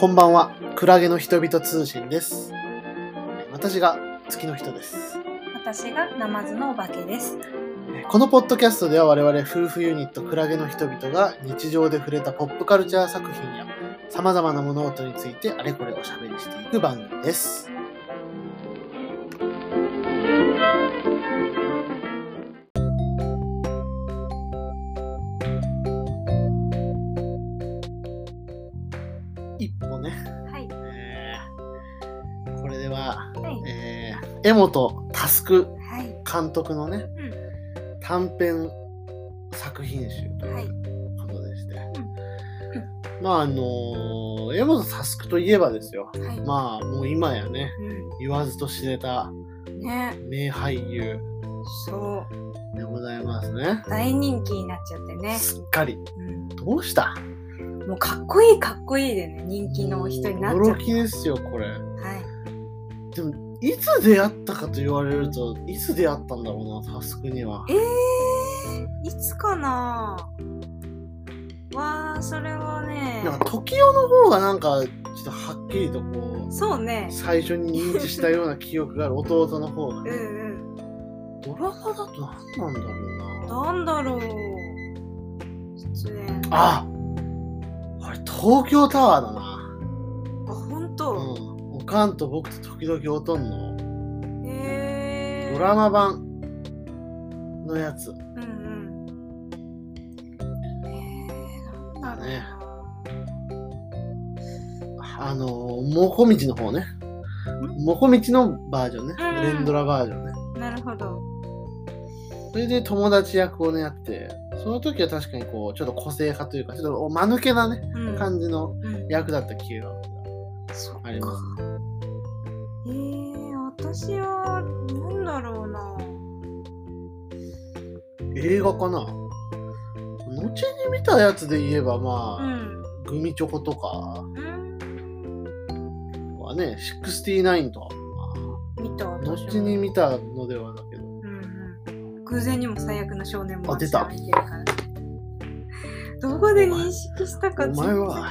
こんばんは、クラゲの人々通信です。私が月の人です。私がナマズのお化けです。このポッドキャストでは我々夫婦ユニットクラゲの人々が日常で触れたポップカルチャー作品や様々な物事についてあれこれおしゃべりしていく番組です。江本佑はい。監督のね、う短編作品集とん。はい。いうことでして、まああのー江本佑といえばですよはい。まあもう今やねう言わずと知れたん。ね。名俳優そう。でございますね大人気になっちゃってね。すっかりうん。どうした？もうかっこいいかっこいいでね、人気の人になっちゃった。驚きですよこれはい。でもいつ出会ったかと言われるといつ出会ったんだろうな佑にはえー、いつかな？わー、それはね。なんか時代の方がなんかちょっとはっきりとこうそうね。最初に認知したような記憶がある 弟の方がうんうん。ドラマだと何なんだろうななんだろう。出演。あこれ東京タワーだな。んおかんと僕と時々おとんの。ドラマ版のやつ。うんうあのもこみちの方ね。もこみちのバージョンね。うん連ドラバージョンね。なるほど。それで友達役をねやって。その時は確かにこうちょっと個性派というかちょっと間抜けなねうん。感じのうん。役だった気があります。え映画かな？後に見たやつで言えばまあ、うん。グミチョコとか。うん。はね、69とは、ま見た後に見たのではだけど、うんうん。偶然にも最悪な少年もあ出た。見てるから。どこで認識したかお前は、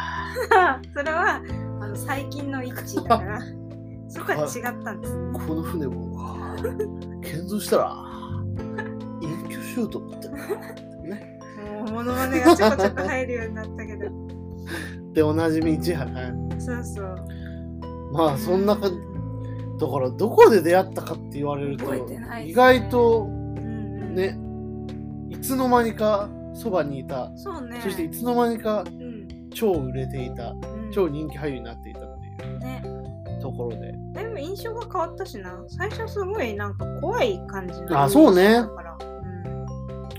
それはあの最近の一致だから。そこは違ったんです。この船も、建造したら、隠居しようと思っ。ね。もうモノマネがちょこちょこ入るようになったけど。で、おなじみ市原ね。そうそう。まあ、そんなか、だから、どこで出会ったかって言われるとね。意外と、うんうん。ね、いつの間にかそばにいた、そうね。そしていつの間にかうん。超売れていた、うん。超人気俳優になっていたっていう。ね。ところで。だいぶ印象が変わったしな。最初すごいなんか怖い感じのあそうね。だから。うん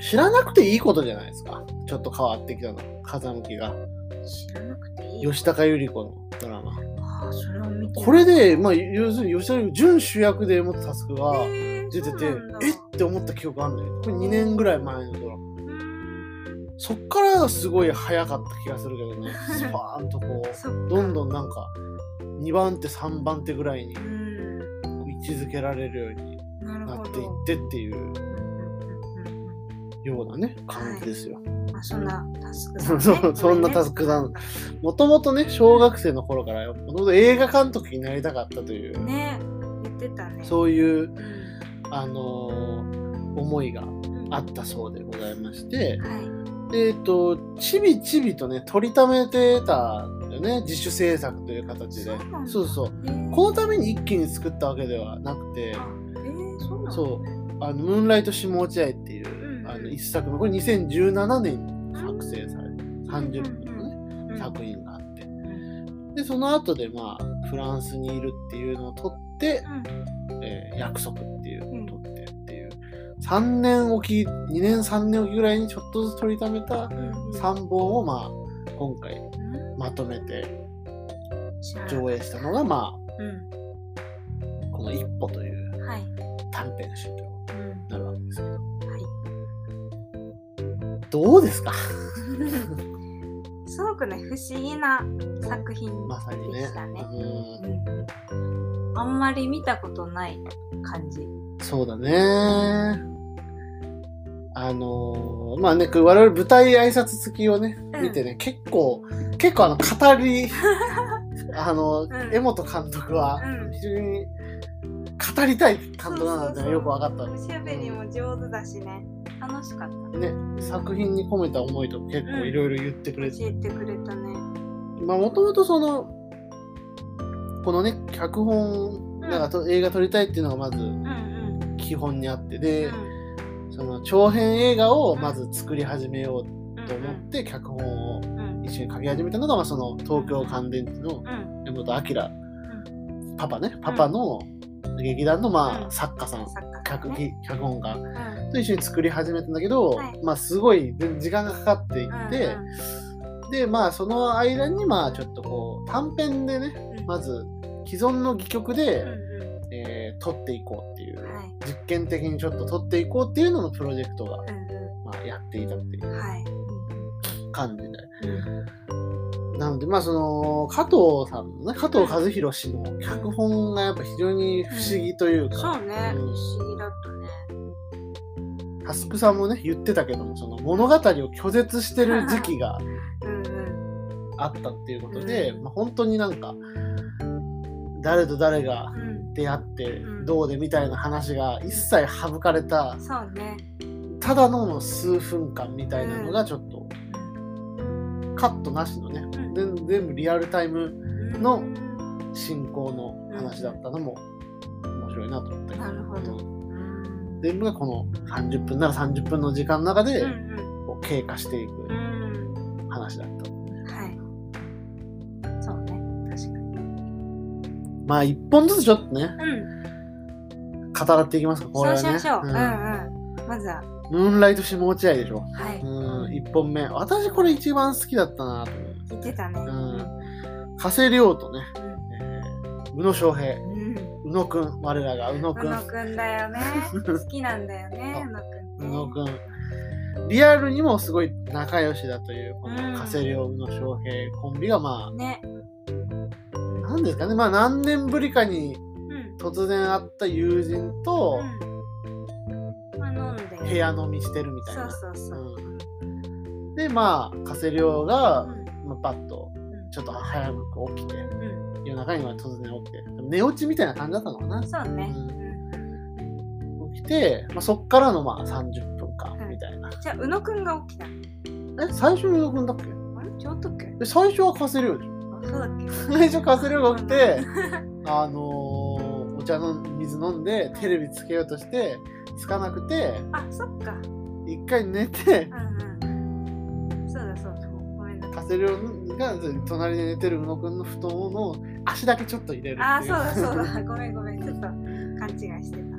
知らなくていいことじゃないですか。ちょっと変わってきたの。風向きが。知らなくていい吉高由里子のドラマ。ああそれを見てこれで、まあ、要するに吉高由里子、準主役で元タスクが出てて、えって思った記憶あるんだよ。これ2年ぐらい前のドラマ。そっからすごい早かった気がするけどね。スパーンとこう、どんどんなんか、2番手、3番手ぐらいにうん位置づけられるようになっていってっていうようなね、感じですよ。うんあそんなタスクさん、ね、そうそんなタスクさん。もともとね、小学生の頃から、もともと映画監督になりたかったという、ね言ってたね。そういう、うん。あのー思いがうん。あったそうでございまして、はい。でえっと、ちびちびとね、取りためてたね、自主制作という形で。そうそうこのために一気に作ったわけではなくて、あえー、そうなんだ。そう、あの、ムーンライト下落合って一作目、これ2017年に作成された30分のね、うん作品があって。うん。で、その後で、まあ、フランスにいるっていうのを取って、うん。えー約束っていうのを取ってっていう、3年おき、2年3年おきぐらいにちょっとずつ取りためたうん3本を、まあ、今回うん。まとめて上映したのが、まうん。あ、この一歩というはい。短編集というどうですか？すごくね不思議な作品まさにね。でしたね。うん。うんあんまり見たことない感じ。そうだね。あのーまあね、我々舞台挨拶付きをね、うん。見てね、結構、結構あの、語り、あの、ん。江本監督はうん。非常に語りたい監督なんだってそうそうそう。よく分かったおしゃべりも上手だしね楽しかった。ね作品に込めた思いとか結構いろいろ言ってくれて、教えてくれたね。まあもともとそのこのね脚本なんかと映画撮りたいっていうのがまず基本にあってで、うん。その長編映画をまず作り始めようと思って脚本をうん。一緒に書き始めたのが、まあ、その東京乾電池のうん。江本明パパねパパの劇団のまうん。あ作家さん脚脚本家。うんと一緒に作り始めたんだけど、はい。まあすごい時間がかかっていって、でまあその間にまあちょっとこう短編でねうん。まず既存の戯曲で、うんうえー撮っていこうっていうんはい。実験的にちょっと撮っていこうっていうののプロジェクトが、うんまあ、やっていたっていう感じで。うん。なので、まあ、その、加藤さんのね、加藤和弘氏の脚本がやっぱ非常に不思議というか、そうね。うん不思議だったねタスクさんもね、言ってたけども、その物語を拒絶してる時期があったっていうことで、まあ、本当になんか、誰と誰が出会ってどうでみたいな話が一切省かれた、ただの数分間みたいなのがちょっと、カットなしのね、全部リアルタイムの進行の話だったのも面白いなと思ったけどなるほど全部がこの30分なら30分の時間の中でうんこう経過していくうん話だった。うんはいそうね確かにまあ一本ずつちょっとね、うん語らっていきますか、これはね。そうしましょう。うんうんうん。まずは、ムーンライト下落合でしょ。はい。うん、一本目。私これ一番好きだったなと思う。言ってたね。うん。加瀬亮とね、えー宇野昌平、うん。うん。宇野くん、我らが宇野くん。宇野くんだよね。好きなんだよね、宇野くんね。宇野くん。リアルにもすごい仲良しだという、このうん加瀬亮、宇野昌平コンビがまね。あ、なんですかね、まあ何年ぶりかにうん。突然会った友人とうん。まあ、飲んで。部屋飲みしてるみたいそうな。そうそう。で、まあ、加瀬亮が、うんまあ、パッとうんちょっと早く起きて、うん。夜中には突然起きて、寝落ちみたいな感じだったのかな。そうね。ううん。起きて、まあ、そっからのまあ30分間みたいな。じゃあ、宇野くんが起きたの？え、最初に宇野くんだっけ？あれ？違ったっけ？え最初は加瀬亮でしょ。あ、そうだっけ？最初加瀬亮が起きて、あのーお茶の水飲んでテレビつけようとしてつかなくてあ、そっか。一回寝てうん。ごめんなさい。加瀬亮が隣で寝てる宇野くんの布団の足だけちょっと入れるっていうあ、そうだそうだ。ごめんごめん。ちょっと勘違いしてた。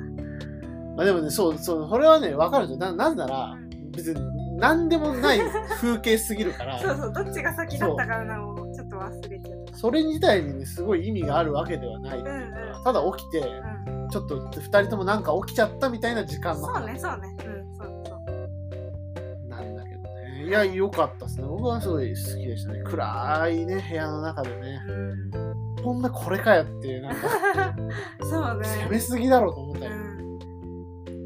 まあでもねそうそうそれはね分かるんですよななぜなら別に何でもない風景すぎるから そうそう、どっちが先だったかなをちょっと忘れちゃっそれ自体にねすごい意味があるわけではないっていうか、うんうんただ起きてた。うん。ちょっと2人ともなんか起きちゃったみたいな時間のそうね、話そうね。うん、や良かったですね僕はすごい好きでしたね暗いね部屋の中でねうん。ほんまこれかよっていうなんか そうね。攻めすぎだろうと思ったよ、うん。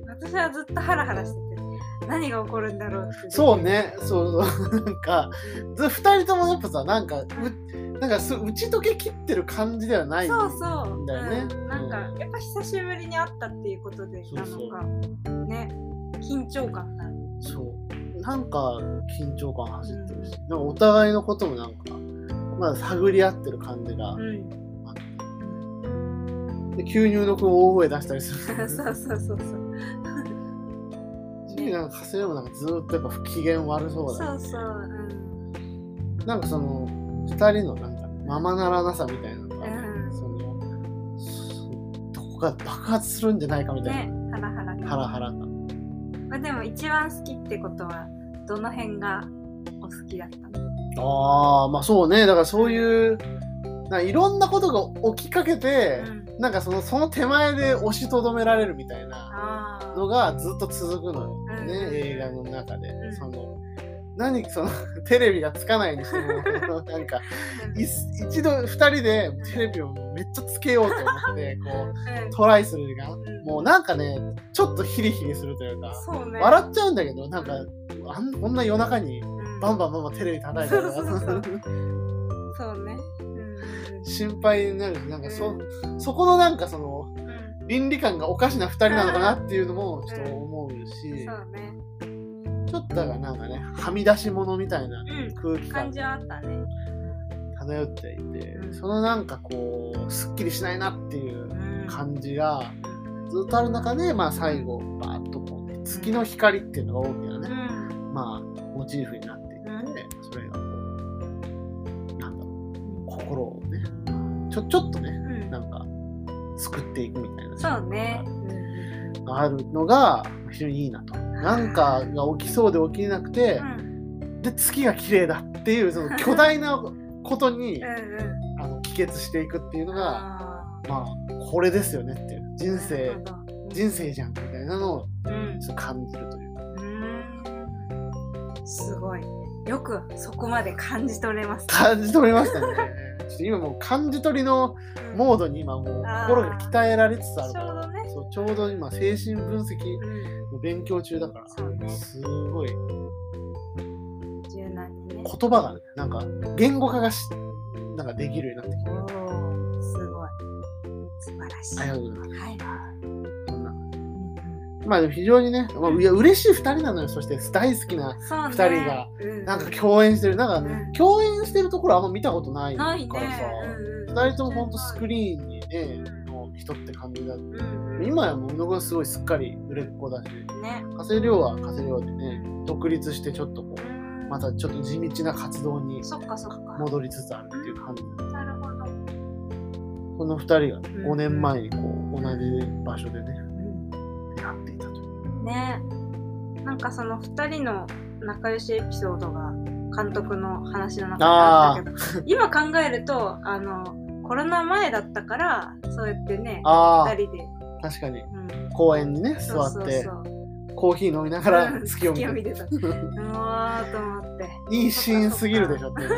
私はずっとハラハラしてて、何が起こるんだろうって。そう。ねそうそうなんかず2人ともやっぱさなんかうなんかす打ち解けきってる感じではないそうそう。だよねうんなんか、やっぱ久しぶりに会ったっていうことで、なそうそうのか、ね、緊張感がある。そうなんか緊張感走ってるし、なんかお互いのこともなんかまだ探り合ってる感じがうん。あって、で急に宇野くん大声出したりするそうそうそうそう。しなんか加瀬もなんかずーっとやっぱ不機嫌悪そうだそうそう。うん。なんかその二人のなんかままならなさみたいなのが、うんそのそどこか爆発するんじゃないかみたいね、ハラハラハラハラ感まあ、でも一番好きってことはどの辺がお好きだったの？ああまあそうね。だからそういうないろんなことが起きかけて、うん。なんかそのその手前で押しとどめられるみたいなのがずっと続くのよね、うん。映画の中で、うん。その何その テレビがつかないにしてもなんか。い一度二人でテレビをめっちゃつけようと思ってこううん。トライする時間。うん。もうなんかねちょっとヒリヒリするというか。ね。笑っちゃうんだけどなんかあんこんな夜中にうん。バンバンバンバンテレビ叩いてそうそうそうそうそうね。うん。うん心配になる。しなんかそそこのなんかそのうん。倫理観がおかしな2人なのかなっていうのもちょっと思うし、そうね。ちょっとだからなんかねはみ出し物みたいなうん。空気感感じはあったね。漂っていて、うんそのなんかこうすっきりしないなっていううん。感じがずっとある中で、まあ、最後バーッとこう、ね、月の光っていうのが大きなうね、ん。まあモチーフになっていて、うんそれがこうなんだろう心をねちょちょっとねうんなんか救っていくみたいなねそうね。あるのが非常にいいなと。なんかが起きそうで起きなくてう、ん。で月が綺麗だっていうその巨大なことに うんうん。あの帰結していくっていうのがあまあこれですよねっていう人ー生人生じゃんみたいなのをうんちょっと感じるというかうんすごい。よくそこまで感じ取れます。感じ取りましたね。ちょっと今もう感じ取りのうんモードに今もう心が鍛えられつつあるからちょうどね。そうちょうど今精神分析うん。の勉強中だから。そうねす。ごい。柔軟にね。言葉がねなんか言語化がしなんかできるようになってきて。おーすごい。素晴らしい。ありがとうございます。はい。まあでも非常にね、まあ、いや嬉しい2人なのよ。そして大好きなそうね。二人が。うん。なんか共演してる。なんかうん。共演してるところあんま見たことないからさ、ないね。うんうん。2人ともほんとスクリーンにねの人って感じだうんうん今やもう宇野くんすごいすっかり売れっ子だし。ね。加瀬亮は加瀬亮でね独立してちょっとこううん。またちょっと地道な活動に。戻りつつあるっていう感じなるほど。この2人がねうん。5年前にこう同じ場所でねうん。出会っていたという。ね。なんかその2人の仲良しエピソードが監督の話の中であったけど今考えるとあのコロナ前だったからそうやってねあ2人で、あ確かに。うん、公園にね座ってコーヒー飲みながらうん。月を見て。月を見てた。うわーと思って。いいシーンすぎるでしょっていう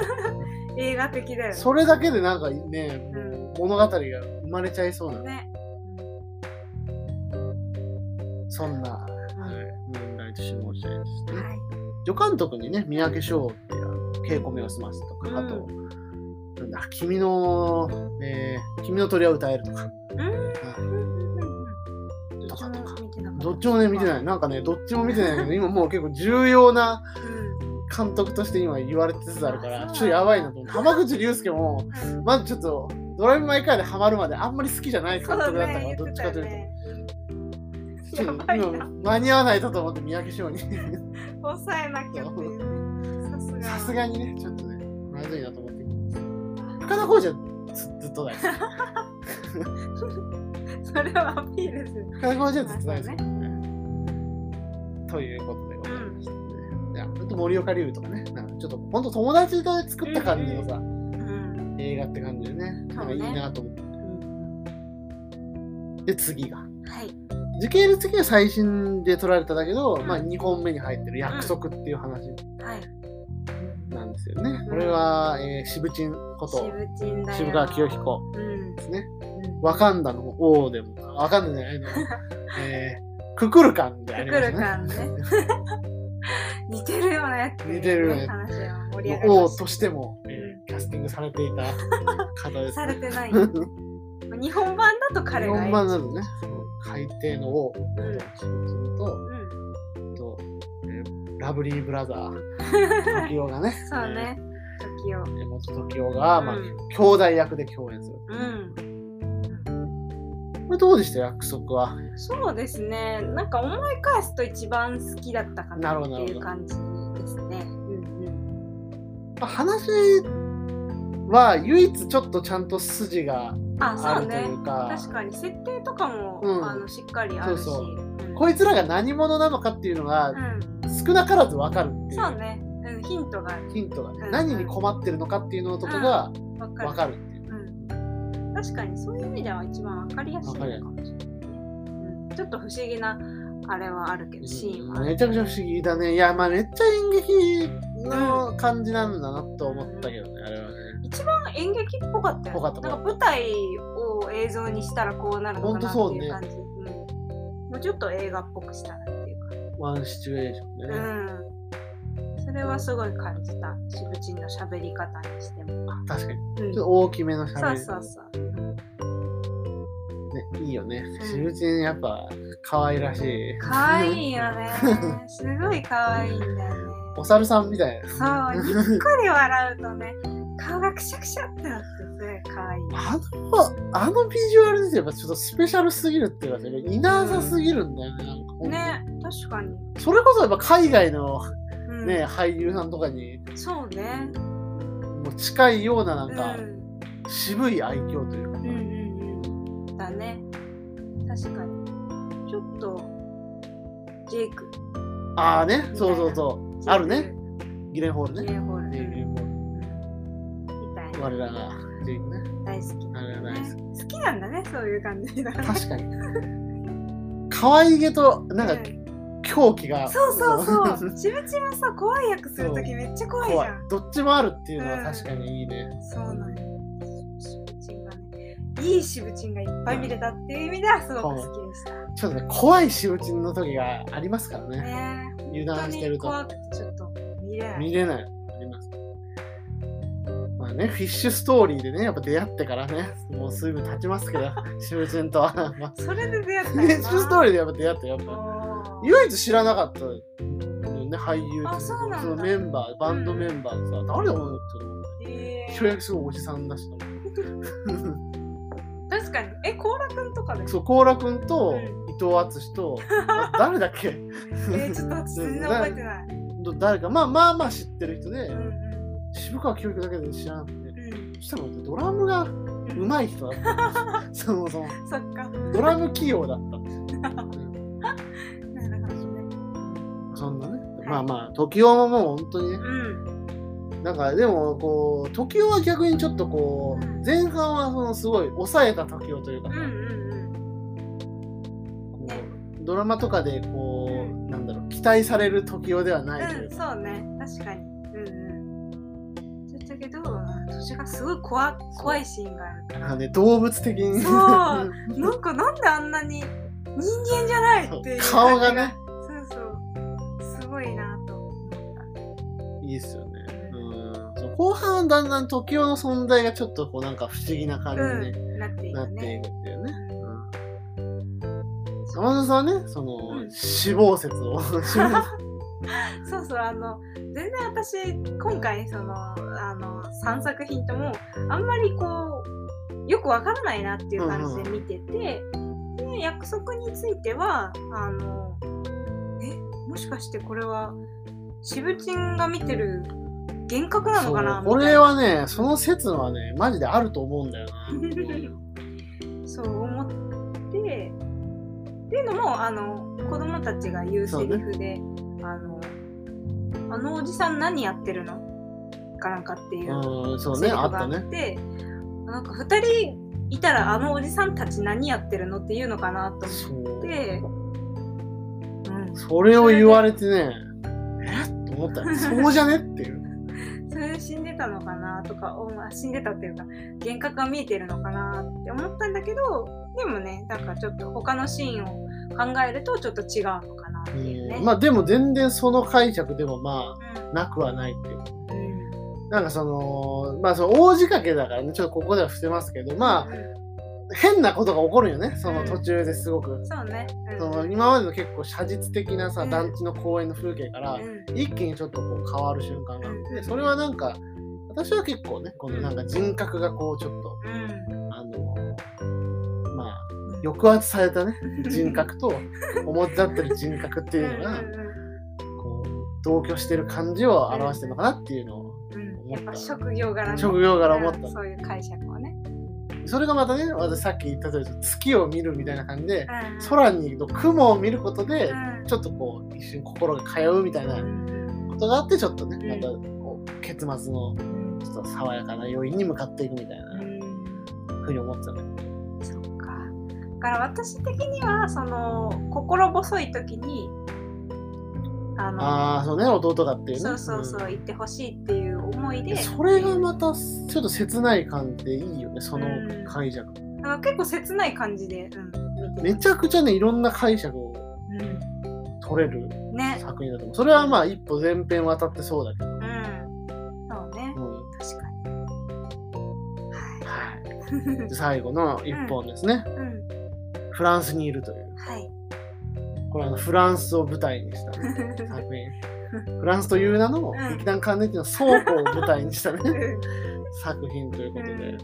映画的だよね。それだけでなんかねうん。物語が生まれちゃいそうな。ね、そんな、はい、うんムーンライト下落合ですね。はい。助監督にね、三宅翔って稽古目を済ますとか、うん。あと、なんだ、君の、えー君の鳥は歌えるとか、うんどっちもね、見てない。なんかね、どっちも見てないけど、今もう結構重要な監督として今言われつつあるから、ちょっとやばいなと思って。浜口竜介も、うん。まずちょっと、ドライブ・マイ・カーでハマるまであんまり好きじゃない監督だったから、どっちかというと。ちょっと今間に合わないとと思って三宅翔に。抑えなきゃっていうね。さすがに。ねちょっとねまずいなと思って。深田浩二はずずっと大好きそれはアピールする。深田浩二はずっと大好き、まあということでございまして。ね、いやほんと森岡龍とかねなんかちょっとほんと友達と作った感じのさ、うん。映画って感じでねなんかいいなと思って、で次が。はい。時系列的には最新で撮られただけど、まあ2本目に入ってる約束っていう話。はい。なんですよね、これは、えー、渋鎮こと渋川清彦うんですね。うん。ワカンダの王でも、ワカンダじゃないの、えー、ククルカンでね。クル感ね。似てるよねっていうね似てるよね。話は盛り上がりました王としても、えーキャスティングされていた方です、されてない。日本版だと彼日が本版などね、その海底の王、うん渋鎮と、うん。とえーラブリーブラザー、時代がね、そうね。時をえー元時代が、まあうん、兄弟役で共演する。うんこれどうでした約束は？そうですね。なんか思い返すと一番好きだったかなっていう感じですね。うんうん。まあ、話は唯一ちょっとちゃんと筋がああるとそうねいうか、確かに設定とかも、うん。あのしっかりあるし。そうそう。ん。こいつらが何者なのかっていうのがうん。少なからず分かるっていう。そうね、うん、ヒントがある。ヒントがね、うん。何に困ってるのかっていうのとかがわかる。分かる確かにそういう意味では一番わかりやすいのかもしれない。ね、うん、ちょっと不思議なあれはあるけどシーンは。めちゃくちゃ不思議だね。いや、まあめっちゃ演劇の感じなんだなと思ったけどね、あれはね。一番演劇っぽかったよぽかったなんか舞台を映像にしたらこうなるのかなっていう感じ、うん、もうちょっと映画っぽくしたらっていうか。ワンシチュエーションでね。うんそそれはすごい感じたしぶちんの喋り方にしても、あ確かに。うん、ちょっと大きめのそう喋り。そうそうね、いいよね。んしぶちんやっぱ可愛らしい。可愛いよね すごい可愛いんだよねお猿さんみたいな。そうにっこり笑うとね顔がくしゃくしゃってなってすごい可愛いあの、あのビジュアルですやっぱちょっとスペシャルすぎるっていうか、いなさすぎるんだよね。なんね確かに、それこそやっぱ海外のうん、ね、俳優さんとかにそうね。もう近いようななんかうん。渋い愛嬌というかうんうんうん。だね。確かに。ちょっとジェイク。ああね。そうそうそう。あるね。ギレンホールね。ギレンホール。ギレンホーみたいな。ル我らがジェイクね。大好き。あれが大好き。好きなんだねそういう感じが確かに。可愛げとなんか狂気が。そうそうそう。し ぶちんはさ怖い役するときめっちゃ怖いじゃん。どっちもあるっていうのは確かにいいね、そうなんよ。しぶちんがねいいしぶちんがいっぱい見れたっていう意味ではすごく好きでしたちょっとね怖いしぶちんの時がありますからねね油断してると怖くてちょっと見れない見れないありますまあねフィッシュストーリーでねやっぱ出会ってからねもうすぐ経ちますけどしぶちんとはまあそれで出会ったフィッシュストーリリーでやっぱ出会ったやっぱー唯一知らなかったのね俳優あそのメンバーバンドメンバーでさ、誰だろうって思ってすごいおじさんだしと思って。ー、確かに。えコーラくんとかでそうコーラくんとうん。伊藤淳と、あ 誰だっけ？えー、ちょっと私全然覚えてない。ど誰か。まあまあまあ知ってる人で、うん渋川教育だけで知らなくてうん。そしたらドラムがうん。上手い人だった そもそも。そっか。ドラム器用だった、うんまあまあ時代ももう本当にね。うん。なんかでもこう時代は逆にちょっとこう前半はそのすごい抑えた時代というか。さ、うんうん。こねうドラマとかでこうなんだろう期待される時代ではないいうか、そうね。確かに。うんうん。だけど年がすごい怖怖いシーンがあるから。ね動物的に。そう。なんかなんであんなに人間じゃないっていう。顔がねいいっすよね。うん。後半はだんだん時代の存在がちょっとこうなんか不思議な感じにうん。なっていくね。くっていうね。うん。山田さんはね、その、うん。死亡説を。そうそうあの全然私今回そのあの3作品ともあんまりこうよくわからないなっていう感じで見てて、で約束についてはあのえもしかしてこれはしぶちんが見てる幻覚なのかなこれはね、その説はね、マジであると思うんだよな。そう思ってっていうのもあの子供たちが言うセリフで、あの「あのおじさん何やってるの?」かなんかっていううん、そうね、セリフがああったね。ってなんか2人いたらあのおじさんたち何やってるのっていうのかなと。思って、うん、それを言われてね、えっと思ったよ。そうじゃね？っていう。それで死んでたのかなとかおまあ死んでたっていうか幻覚が見えてるのかなって思ったんだけどでもねなんかちょっと他のシーンを考えるとちょっと違うのかなっていうね。うんまあでも全然その解釈でもまうんあ、なくはないっていう。うんなんかその、まあその大仕掛けだからね、ちょっとここでは伏せますけど、まあ、うん変なことが起こるよね、その途中ですごく。そうね。うん。その今までの結構写実的なさ、うん。団地の公園の風景から、うん。一気にちょっとこう変わる瞬間があって、うん。それはなんか、私は結構ね、このなんか人格がこうちょっと、うん。あのまあ、抑圧されたね、人格と 表立ってる人格っていうのが、こう、同居してる感じを表してるのかなっていうのを、思った。やっぱ職業柄の職業柄思った。うん。そういう解釈。それがまたね、私さっき言った通り、月を見るみたいな感じで、うん。空にの雲を見ることで、うん。ちょっとこう、一瞬心が通うみたいなうん。ことがあって、ちょっとね、うん。またこう結末のうんちょっと爽やかな余韻に向かっていくみたいなうん。ふうに思ってたね。そっか。だから私的にはその心細い時にあのああ、そうね、弟だっていうね。そうそうそう、言ってほしいっていう思いで。それがまたちょっと切ない感じでいいよね、そのうん解釈。だから結構切ない感じで、うん、めちゃくちゃね、いろんな解釈をうん撮れるね。作品だと思う。それはまあ一歩前編渡ってそうだけど。うん。そうね。うん確かに。はい。はい。で最後の一本ですね。うん。フランスにいるという。はい。これはあのフランスを舞台にした、ね、作品。フランスという名のうん。劇団関連の倉庫を舞台にしたね、うん。作品ということで。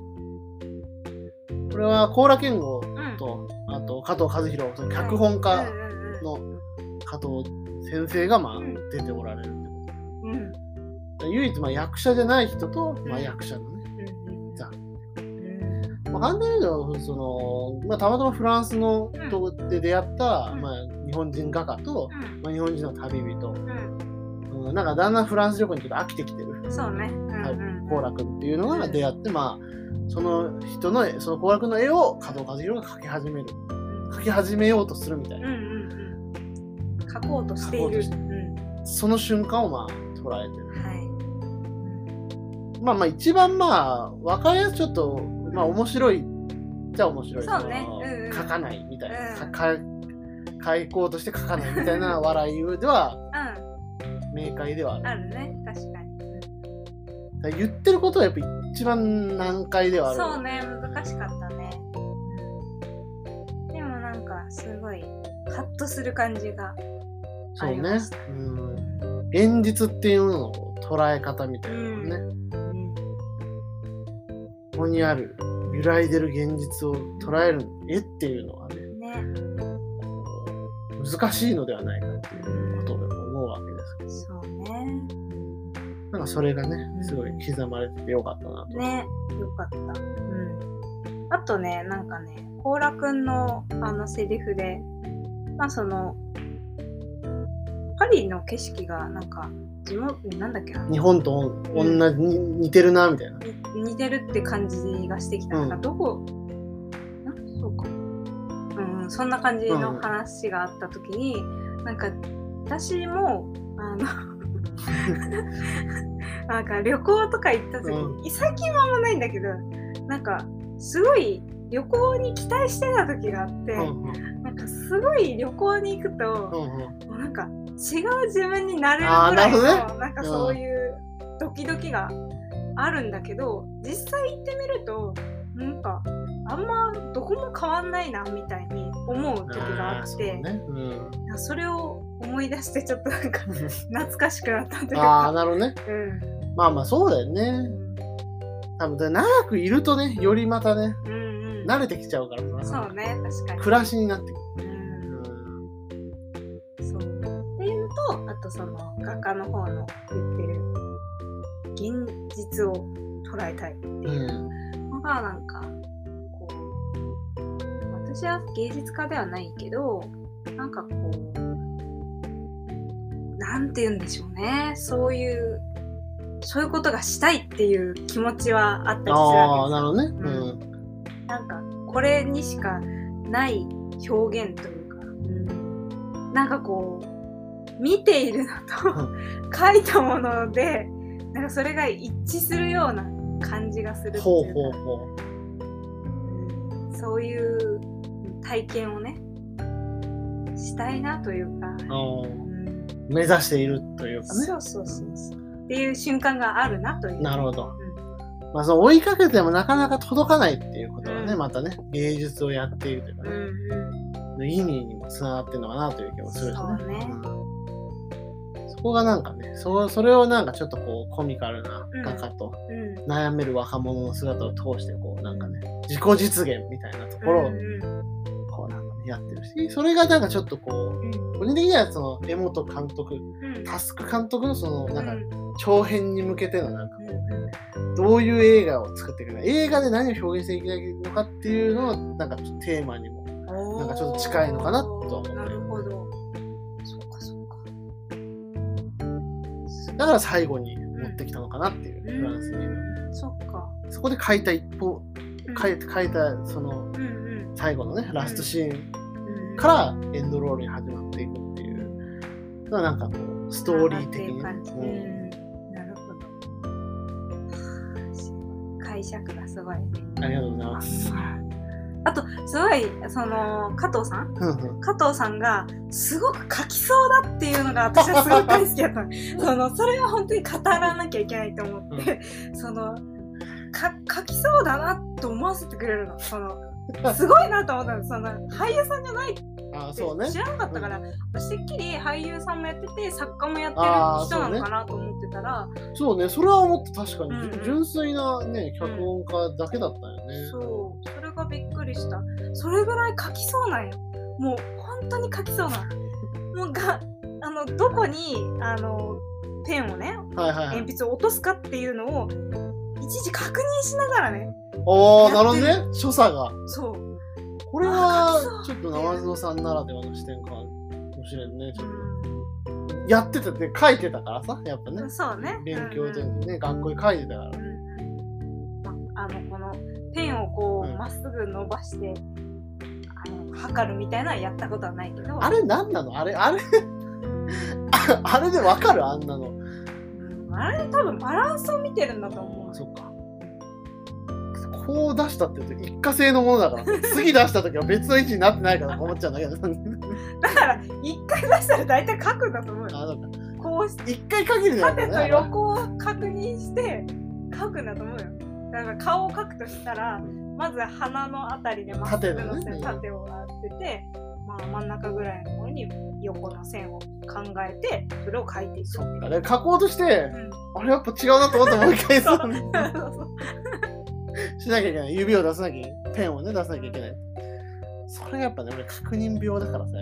これは高良健吾うん。と、あと加藤和弘と脚本家の加藤先生がまあうん出ておられるってこうん。と。唯一まあ役者じゃない人と、まあ、うん役者のね。うんざうん。まあ、簡単に言うと、その、まあ、たまたまフランスのうん。とで出会った、うん。まあ、日本人画家と、うんまあ、日本人の旅人、うんうん、なんかだんだんフランス旅行にちょっと飽きてきてるそうね。うんはいうん好楽っていうのが出会って、まあ、その人の絵、その好楽の絵を加藤和弘が描き始める。描き始めようとするみたいな。うんうんうん。書こうとしている。その瞬間をまあ捉えてる。はい。まあまあ一番まあ分かりやすくちょっとまあ面白いじゃ面白い。そうねのうんうん書かないみたいな。うんかか書こうとして書かないみたいな笑いではうん。明快ではある。あるね。確かに。だから言ってることはやっぱ一番難解ではある。そうね。難しかったね。うんでもなんかすごいハッとする感じがそうね。うん。現実っていうのの捉え方みたいなのね。うんここにある揺らいでる現実を捉える絵っていうのはね、ね。難しいのではないかっていうことで思うわけですけど。そうね。なんかそれがね、すごい刻まれててよかったなと。ね。よかった。うん。あとね、なんかね、甲羅くんのあのセリフで、まあその、パリの景色がなんか、地元、なんだっけな、日本と同じに似てるなみたいな。に似てるって感じがしてきた。うんなんかどこ。うんうん、そんな感じの話があった時に、なんか私も、あの、なんか旅行とか行った時に、最近はあんまないんだけど、なんかすごい旅行に期待してた時があって、うんうん。なんかすごい旅行に行くと、うんうん。もうなんか違う自分になれるぐらいのなんかそういうドキドキがあるんだけど実際行ってみるとなんかあんまどこも変わんないなみたいに思う時があってね。うんそれを思い出してちょっとなんか 懐かしくなったというああ、か。なるほどね。うんまあまあそうだよね。多分長くいるとね、よりまたね、うんうん慣れてきちゃうからさ。そうね確かに。暮らしになってくうんる。そうっていうのとあとその画家の方の言ってる現実を捉えたいってうん。いううんのがなんか私は芸術家ではないけどなんかこうなんて言うんでしょうね。そういうそういうことがしたいっていう気持ちはあったりするわなるほどね。ううん。なんかこれにしかない表現というか、なんかこう見ているのと 書いたものでなんかそれが一致するような感じがするっていうか。ほうほうほうん。そういう体験をねしたいなというか、う。ん。ー目指しているというか。ね。そうそうそうそう。っていう瞬間があるなという。なるほど。うん。まあ、その追いかけてもなかなか届かないっていうことはね、うん。またね、芸術をやっているというかね、うんうん。意味にもつながってるのかなという気もするしね。ね。うん。そこがなんかねそ、それをなんかちょっとこうコミカルな画家とうん。悩める若者の姿を通して、こうなんかね、自己実現みたいなところをやってるし、それがなんかちょっとこう、個人的にはその江本監督、うん。タスク監督のそのなんかうん長編に向けてのなんかうんうん。どういう映画を作っていくか、映画で何を表現していけないのかっていうのをなんかテーマにもなんかちょっと近いのかなとは思ってる。なるほど。そっかそっか。だから最後に持ってきたのかなっていう、フランスに。そっか。そこで書いた一方、書い書いたそのうんうん最後のね、ラストシーン。うん。からエンドロールに始まっていくっていう。のはなんかこう、ストーリー的にね、なるほど。解釈がすごいね。ありがとうございます。あとすごいその加藤さん。加藤さんがすごく書きそうだっていうのが私はすごい大好きだった。の そのそれは本当に語らなきゃいけないと思って、そのか書きそうだなと思わせてくれるの。その すごいなと思ったのその俳優さんじゃないってあそうね。知らなかったから、私てっきり俳優さんもやってて作家もやってる人なのかなと思ってたらそうね。それは思って確かに、うん。うん純粋なね脚本家だけだったよね、そう。それがびっくりした。それぐらい書きそうなんよ。もう本当に書きそうな。のもうがあのどこにあのペンをねはいはいはい。鉛筆を落とすかっていうのを一時確認しながらねおおなるほどね。所作が。そう、これあはちょっと生園さんならではの視点かもしれんねちょっとうやってたって書いてたからさやっぱね。ん、そうね。勉強でうんね、学校で書いてたから。うんうん。まあのこのペンをこうま、っすぐ伸ばしてあの測るみたいなのはやったことはないけど。あれ何なの？あれあれ？あ あれでわかる？あんなの。うんあれ多分バランスを見てるんだと思う。そっかこう出したって言うと一過性のものだから次出した時は別の位置になってないからと思っちゃうんだけどだから一回出したら大体書くんだと思う。よあそうかこうして一回限りだよ縦とね。横を確認して書くんだと思うよ。だから顔を描くとしたらまず鼻のあたりでまっすぐの線縦を当てて、まあ、真ん中ぐらいのところに横の線を考えてそれを書いていくそっかで書こうとしてうん。あれやっぱ違うなと思ってもう一回そう そうしなきゃいけない。指を出さなきゃいけない。ペンをね出さなきゃいけない。それがやっぱね俺確認病だからさ。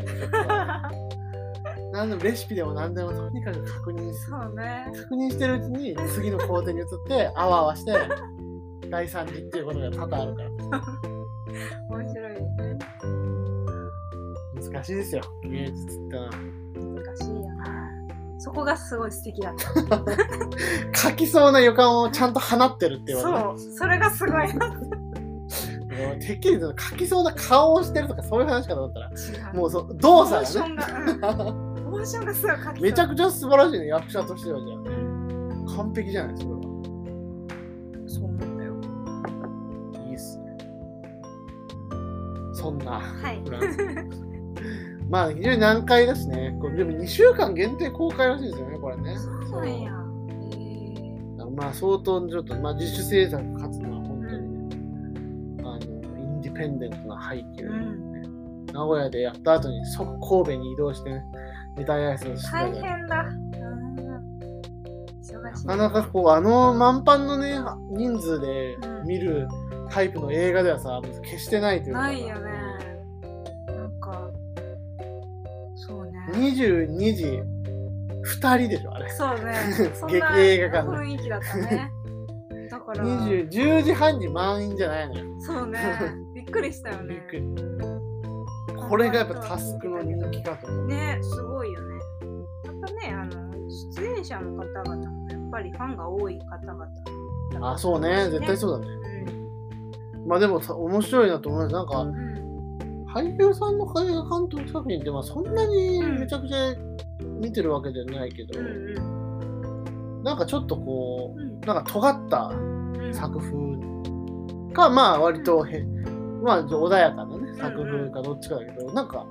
何でもレシピでも何でもとにかく確認する。そうね。確認してるうちに次の工程に移ってあわあわして第三次っていうことが多々あるから。面白いですね。難しいですよ。芸術ってのは。難しいよなそこがすごい素敵だった。書きそうな予感をちゃんと放ってるっていうのはねそう。それがすごい。な違もうてっきり書きそうな顔をしてるとかそういう話かと思ったらう。もうそう動作ンが、がねうん、モーションがすごい書きそう。めちゃくちゃ素晴らしいね役者としてはじゃうんあ。完璧じゃないそれは。そう思ったよ。いいっすね。そんな。はい。フランスまあ非常に難解だしね。これでも2週間限定公開らしいですよねこれね。そうなんや。まあ相当ちょっと、まあ、自主制作かつのは本当にね、あのインディペンデントな背景で、ね。名古屋でやった後に即神戸に移動してね舞台挨拶してた大変だ。なかなかこうあの満帆のね人数でうん。見るタイプの映画ではさ決してないというかないよね22時2人でしょあれ。そうね。劇な映画館の雰囲気だったね。だから。20 10時半に満員じゃないのよ。そうね。びっくりしたよね。びっくり。これがやっぱタスクの人気かと思う。ねすごいよね。またねあの出演者の方々もやっぱりファンが多い方々あそうね。絶対そうだね。まあでもさ面白いなと思いますなんかうん、うん俳優さんの映画監督作品ってまあそんなにめちゃくちゃ見てるわけじゃないけど、うんなんかちょっとこうん。うなんか尖ったうん。作風かまあ割とへまあ穏やかなね作風かどっちかだけど、なんか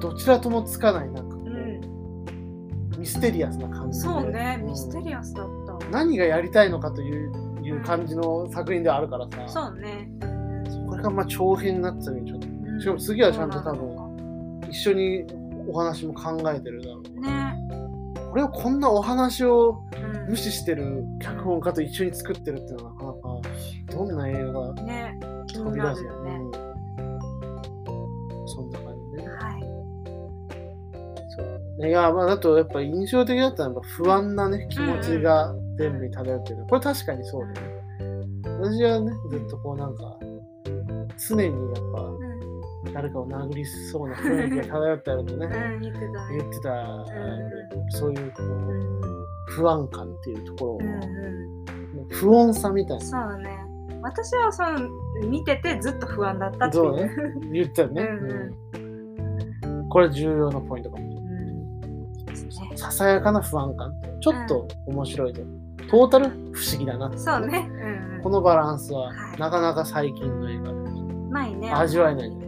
どちらともつかないなんかこうん。うミステリアスな感じで。そうね、ん。ミステリアスだった。何がやりたいのかといういう感じの作品ではあるからさ、そうね。これがまあ長編になってたのにちょっとうんしかも次はちゃんと多分一緒にお話も考えてるだろうかね。これをこんなお話をうん無視してる脚本家と一緒に作ってるっていうのはなかなかどんな映画が飛び出すよね。うんそんな感じね。はい。そうねいや、まあ、だとやっぱ印象的だったのは不安なね、気持ちが全部に漂ってる。これ確かにそうだね。私はね、ずっとこうなんか、常にやっぱうん。誰かを殴りそうな雰囲気が 漂ってあるとね、うん、言ってたってた、んそういうこううん不安感っていうところうんのう不穏さみたいん。な。そうね。私はその見ててずっと不安だったっていそうね。言ってたよね、うんうんこれ重要なポイントかも。うん。ですね。ささやかな不安感ちょっと面白いぞ。トータル不思議だなそうね。うんうん。このバランスははいなかなか最近の映画でないね。味わえないんで、うん。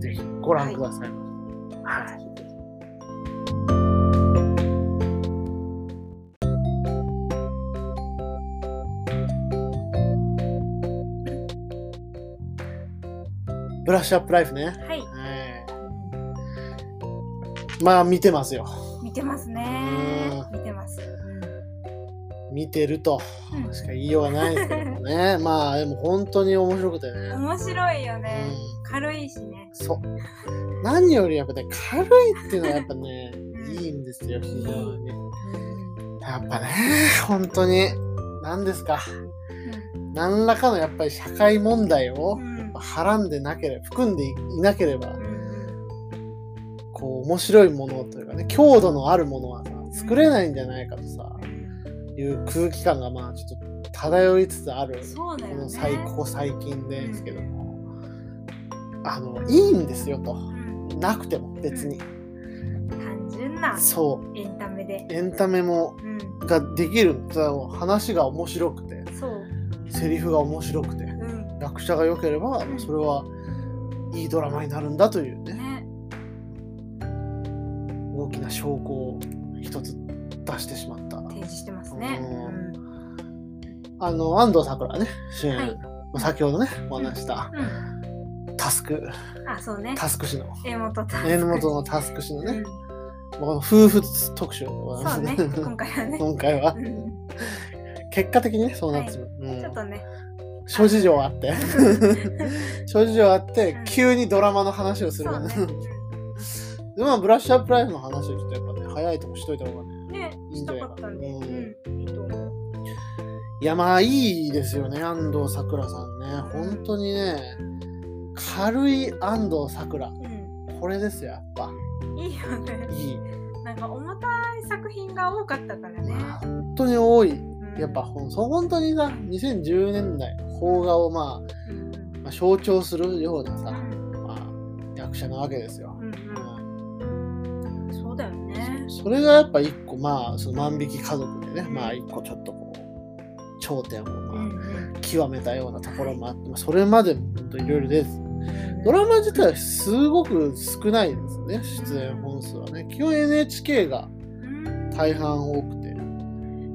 ぜひご覧ください。はい。ブラッシュアップライフね。はい。はい。まあ見てますよ。見てますね。見てます。見てるとしか言いようがないですけどね。まあでも本当に面白くてね。面白いよね。う軽いしね。そう。何よりやっぱね、軽いっていうのはやっぱね、いいんですよ、非常にね。やっぱね、本当に、何ですか。何らかのやっぱり社会問題をうん。はらんでなければ、含んでいなければう、んこう、面白いものというかね、強度のあるものはさ、作れないんじゃないかとさ、いう空気感がまあちょっと漂いつつある。この最ここ最近ですけどうも、あの、いいんですよと。うんなくても別に。単純なそう。エンタメで。エンタメもうん。ができる話が面白くてそう。セリフが面白くてうん。役者が良ければうんそれはいいドラマになるんだというねね。大きな証拠を一つ出してしまった提示してますね。うあの安藤サクラね主演、はいまあ先ほどねお話ししたうん。タスクうん。あ、そうね。タスク氏の江本タ榎本のタスク氏のね、うんまあこの夫婦特集でございますそうね。今回はね。今回はうん結果的にねそうなってしまう、うんちょっとね。諸事情あって 諸事情あって、うん急にドラマの話をするね。でまあブラッシュアップライフの話をちょっとやっぱね早いとこしといた方がねうんね。いいんじゃないかうん。いいと思う。いやまあいいですよね安藤サクラさんね本当にね軽い安藤サクラうん。これですよやっぱ。いいよね。いい。なんか重たい作品が多かったからね。本当に多い。うん。やっぱほんそう本当にさ2010年代邦画をまあ、うんまあ象徴するようなさ、うん。まあ、役者なわけですよ、うんうん。うんそうだよね。それがやっぱ一個まあその万引き家族でね、まあ一個ちょっとこう頂点をうまあ極めたようなところもあって、まあ、それまでもいろいろですうんドラマ自体はすごく少ないですね出演本数はね。基本 NHK がうん。大半多くて。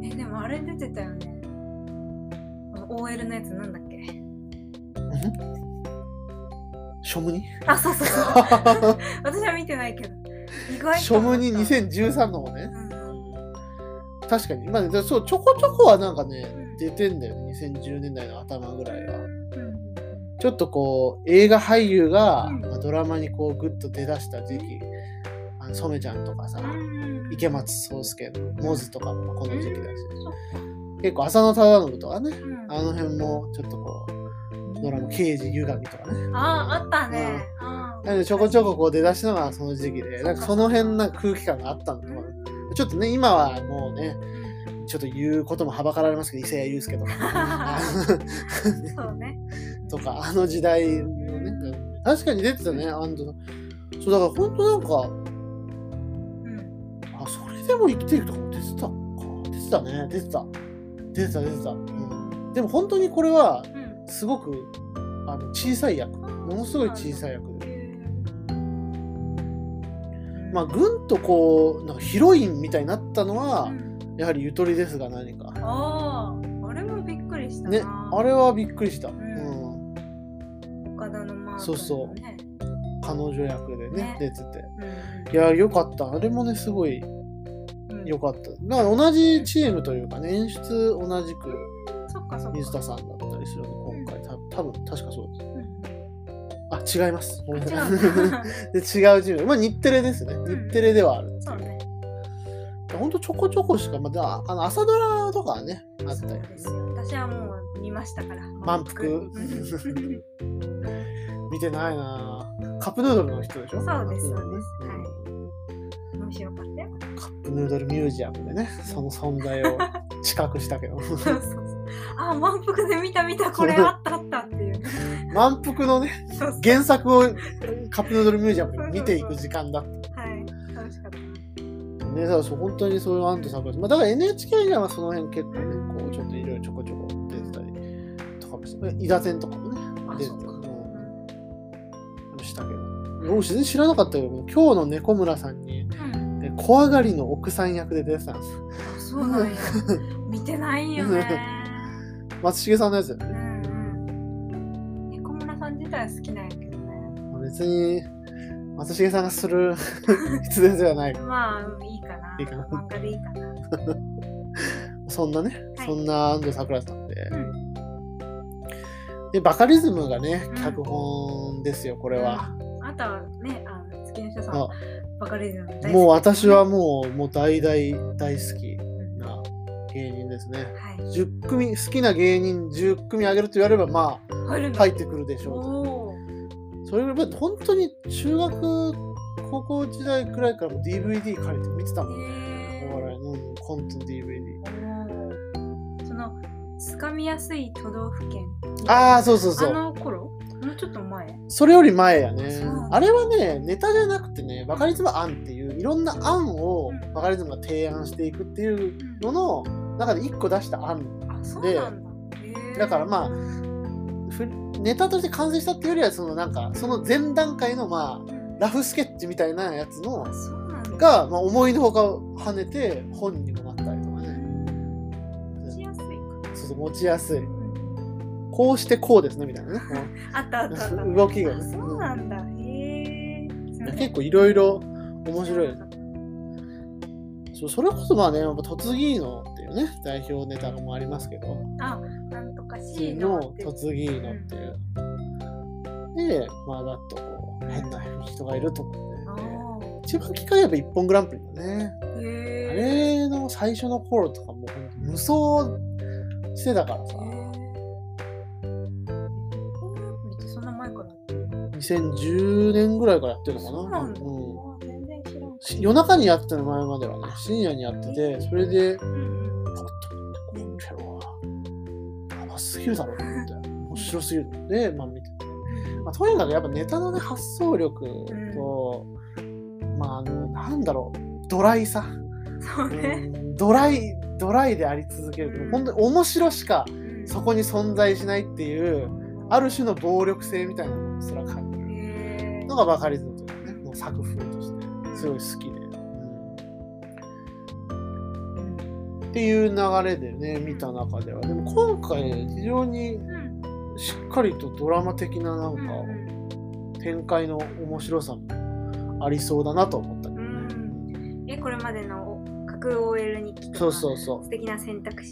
え、でもあれ出てたよね。OL のやつなんだっけ？ショムニ？あ、そうそうそう。私は見てないけど。意外と。ショムニ2013の方ね。うん確かに。まあでそうちょこちょこはなんかねうん。出てんだよね。2010年代の頭ぐらいは。うんちょっとこう映画俳優が、うん。まあ、ドラマにこうグッと出だした時期あの染ちゃんとかさ、うん池松壮亮のモズとかもこの時期だし、結構浅野忠信とかねうん。あの辺もちょっとこうドラマ刑事歪みとかね。あ、あったね。あなのでちょこちょここう出だしたのがその時期でなんかその辺な空気感があったん。だちょっとね今はもうねちょっと言うこともはばかられますけど伊勢谷友介とか。そうね。とかあの時代のね確かに出てたね安藤さんそうだから本当なんかうん。あそれでも生きていくとかも出てたか。出てたね。出てた。出てた出てた、うん、でも本当にこれはうん。すごくあの小さい役。ものすごい小さい役で。まあぐんとこうなんかヒロインみたいになったのは、やはりゆとりですが何か。ああ、あれもびっくりしたな。ねあれはびっくりした、そうそう。ね。彼女役でねね。出てて。うんいやよかった。あれもねすごいうんよかった。だから同じチームというかね演出同じく。水田さんだったりするの今回。た多分確かそうです。うん。あ違います。ごめんなさい。違う。で違うチーム。まあ日テレですね。ん日テレではある。そうね。ほんとちょこちょこしかまだあの朝ドラとかはねあったり。私はもう見ましたから。満腹。うん 見てないなカップヌードルの人でしょ？そうです、そううんです。はい。面白かったよ。カップヌードルミュージアムでねその存在を 知覚したけどそうそうそう。あ、満腹で見た見た、これあったあったっていう。満腹のね。原作をカップヌードルミュージアムで見ていく時間だったはい。楽しかった。ね、だからそう本当にそういう安藤さんが、まあ、だから NHK にはその辺結構ね、こうちょっといろいろちょこちょこ出てたりとかもして、伊田天とかもね、出てた僕全然知らなかったけど今日の猫村さんにうん。で怖がりの奥さん役で出てたんですあそうなんや。見てないよね。松重さんのやつうんうん。猫村さん自体は好きなんやけどね。別に松重さんがする 必然ではない。まあいいかな。いいかな。漫画でいいかな。そんなね、はい。そんな安藤サクラさんで、うん。でバカリズムがねうん。脚本ですよこれは、あなたはねあの月の人さんあ。バカリズム大好き。もう私はもうもう大大大好きうん。な芸人ですね。はい。10組好きな芸人10組挙げると言われればまあ入ってくるでしょうそれぐらい本当に中学高校時代くらいからも DVD 借りて見てたもんね、お笑いのコントの DVD その掴みやすい都道府県。ああそうそうそあうの頃？もうちょっと前。それより前やね。あれはねネタじゃなくてねバカリズム案っていういろんな案をうん。バカリズムが提案していくっていうのの中で1個出した案あそうなんだ。からまあふネタとして完成したっていうよりはそのなんかその前段階のまあうん。ラフスケッチみたいなやつのが、まあ、思いのほか跳ねて本にもなったりとかね。持ちやすいか。そうそう持ちやすい。うんこうしてこうですねみたいなね。あったあったあった。動きが。あそうなんだ。へえ結構いろいろ面白い。そうそれこそまあねやっぱ突撃のっていうね代表ネタもありますけど。あなんとか C ののって突撃のっていう。でまあだっとこう変な人がいると思あって、ー。一番機会やっぱ一本グランプリだね。あれの最初の頃とかもう無双してたからさ2010年ぐらいからやってるのかな。そうなん夜中にやってたの前まではね。深夜にやっててそれでうんうん。パッとはやばすぎるだろって。面白すぎる。でまあ見てて、まあ、とにかくやっぱネタのね発想力と、まああのなんだろう。ドライさ、そうね、うん。ドライドライであり続ける、うん。本当に面白しかうんそこに存在しないっていうある種の暴力性みたいなものすら感じのがバカリズムというね作風としてすごい好きで、うん。っていう流れでね見た中では。でも今回非常にうんしっかりとドラマ的ななんか展開の面白さもありそうだなと思った。けどね、うん。えこれまでの各 OL 日記とかそうそうそう。素敵な選択肢。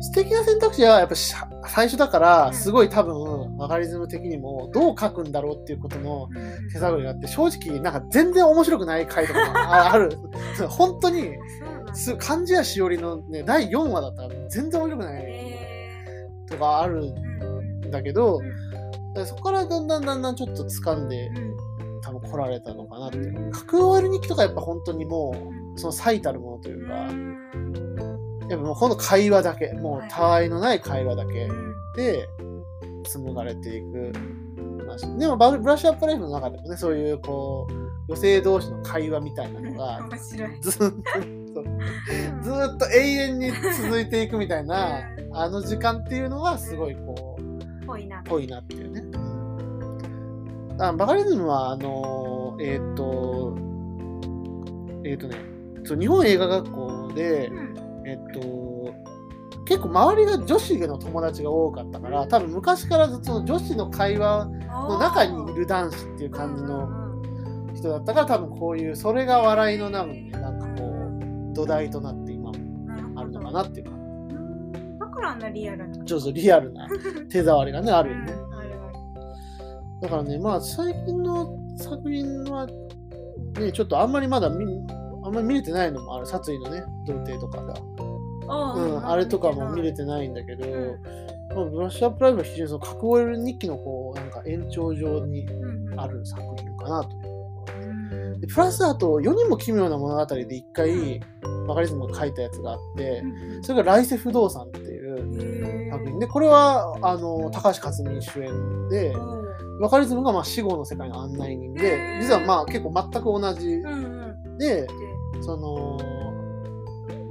素敵な選択肢はやっぱし最初だからうん。すごい多分バカリズム的にもどう書くんだろうっていうことの手探りがあって正直なんか全然面白くない回とかもあある。本当に漢字やしおりの、ね、第4話だったら全然面白くないへとかあるんんだけど、そこからだんだんだんだんちょっと掴んでうん。多分来られたのかなっていう。うん。架空 OL 日記とかやっぱ本当にもうその最たるものというか、うん。やっぱもうこの会話だけもうはい。たわいのない会話だけ。うん。で紡がれていく。話でもブラッシュアップライフの中でもねそういうこう女性同士の会話みたいなのがずっとずーっと永遠に続いていくみたいなあの時間っていうのはすごいこうぽいな。ぽいなっていうね。あバカリズムはあのえっ、とえっ、とね日本映画学校でうん。えっ、と結構周りが女子の友達が多かったから多分昔からずっと女子の会話の中にいる男子っていう感じの人だったから多分こういうそれが笑いのなのになんかこう土台となって今もあるのかなっていうかだからあんなリアルな。ちょっとリアルな手触りがねあるよね。だからね、まあ最近の作品は、ね、ちょっとあんまりまだ見あんまり見れてないのもある、殺意のね、童貞とかが。あうん、あれとかも見れてないんだけど、うまあ、ブラッシュアップライブは非常にその核オイル日記のこう、なんか延長上にある作品かなというところうん。でプラスあと、世にも奇妙な物語で一回、バカリズムが書いたやつがあって、うんそれが来世不動産っていうへ作品。で、これはあの高橋克実主演で、ーバカリズムがまあ死後の世界の案内人へでー。実はまあ結構全く同じでその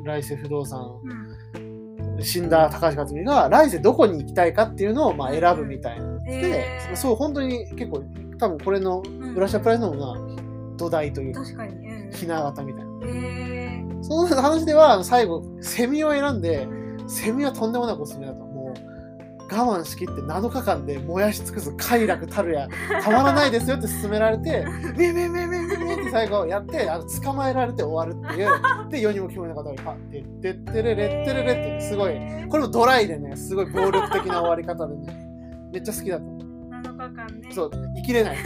来世不動産。うん。死んだ高橋克実が来世どこに行きたいかっていうのをまあ選ぶみたいな。でへー。そう本当に結構多分これのうん。うん浦島プライドのまあ土台というかひな形みたいな。へー。その話では最後セミを選んでセミはとんでもないおすすめだと我慢しきって7日間で燃やし尽くす快楽たるやたまらないですよって勧められてメメメメメメって最後やってあの捕まえられて終わるっていうで世にも聞こえなかったりパッてってってれれってれれってすごいこれもドライでねすごい暴力的な終わり方でねめっちゃ好きだった7日間ね。そう生きれない。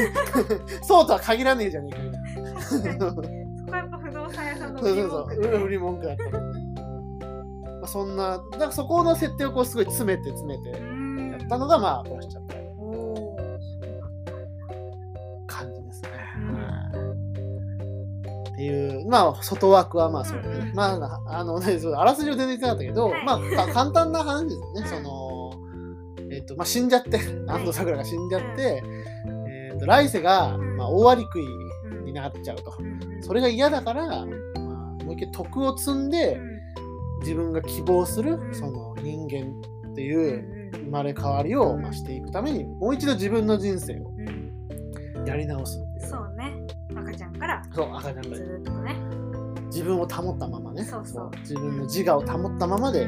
そうとは限らねえじゃねえかみたいな。そこはやっぱ不動産屋さんの売り文句だ ったまあそんななんかそこの設定をこうすごい詰めて詰めてうん。やったのがまあ殺しち。ゃったおー感じですね、っていうまあ外枠はまあそうね、うん。うんまああのねそうあらすじを全然言ってなかったけど、はい。まあか簡単な話ですよね、うんそのえっ、とまあ死んじゃって安藤サクラが死んじゃって、えっ、と来世が、うん。まあ、大アリクイうん。になっちゃうと、うんそれが嫌だから、ん。まあ、もう一回徳を積んで、自分が希望する、うん。その人間ってうんいう生まれ変わりを、まあ、していくためにもう一度自分の人生をうん。やり直すっていう。そうね。赤ちゃんからそう赤ちゃんがずーっとね。自分を保ったままね。そうそう。自分の自我を保ったままで。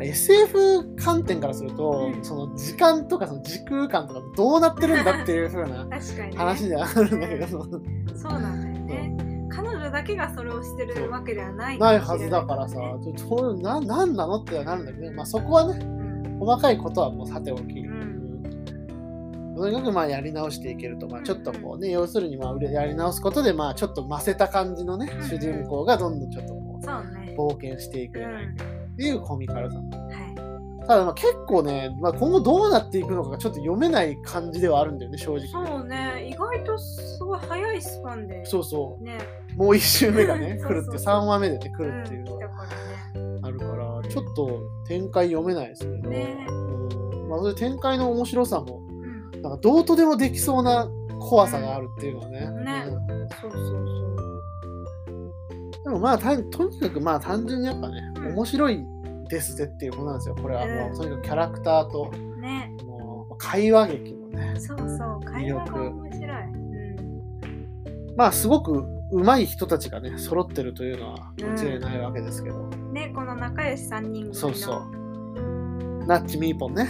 SF 観点からすると、うん。その時間とかその時空間とかどうなってるんだっていう風な 確かにね。話ではあるんだけど、そうなんだだけがそれをしてるわけではないない。はずだからさ。そういうななんなのってはなるんだけど、まあ、そこはねれないね細かいことはもうさておき、うん。とにかくまあやり直していけると、まあ、ちょっとこうね、要するにまあやり直すことでまあちょっとませた感じのね、うん。主人公がどんどんちょっとこそうね。う冒険していくっていうコミカルさ。はいただまあ結構ね、まあ、今後どうなっていくのかがちょっと読めない感じではあるんだよね正直。そうね。意外とすごい早いスパンでそうそね。うもう1周目がね 来るって3話目でね来うんるっていうのがあるからちょっと展開読めないですけど、ね。うん。まあ、そういう展開の面白さもうん。なんかどうとでもできそうな怖さがあるっていうのはね。ね。うん。そうそうそう。でもまあたとにかくまあ単純にやっぱね、うん。面白いですぜっていうことなんですよ。これはもう、うん。とにかくキャラクターとね。もう会話劇のねそうそう。会話が面白い。まあすごく上手い人たちがね揃ってるというのは間違いないわけですけど、うんねこの仲良し3人組の。そうそう。ナッチミーポンね、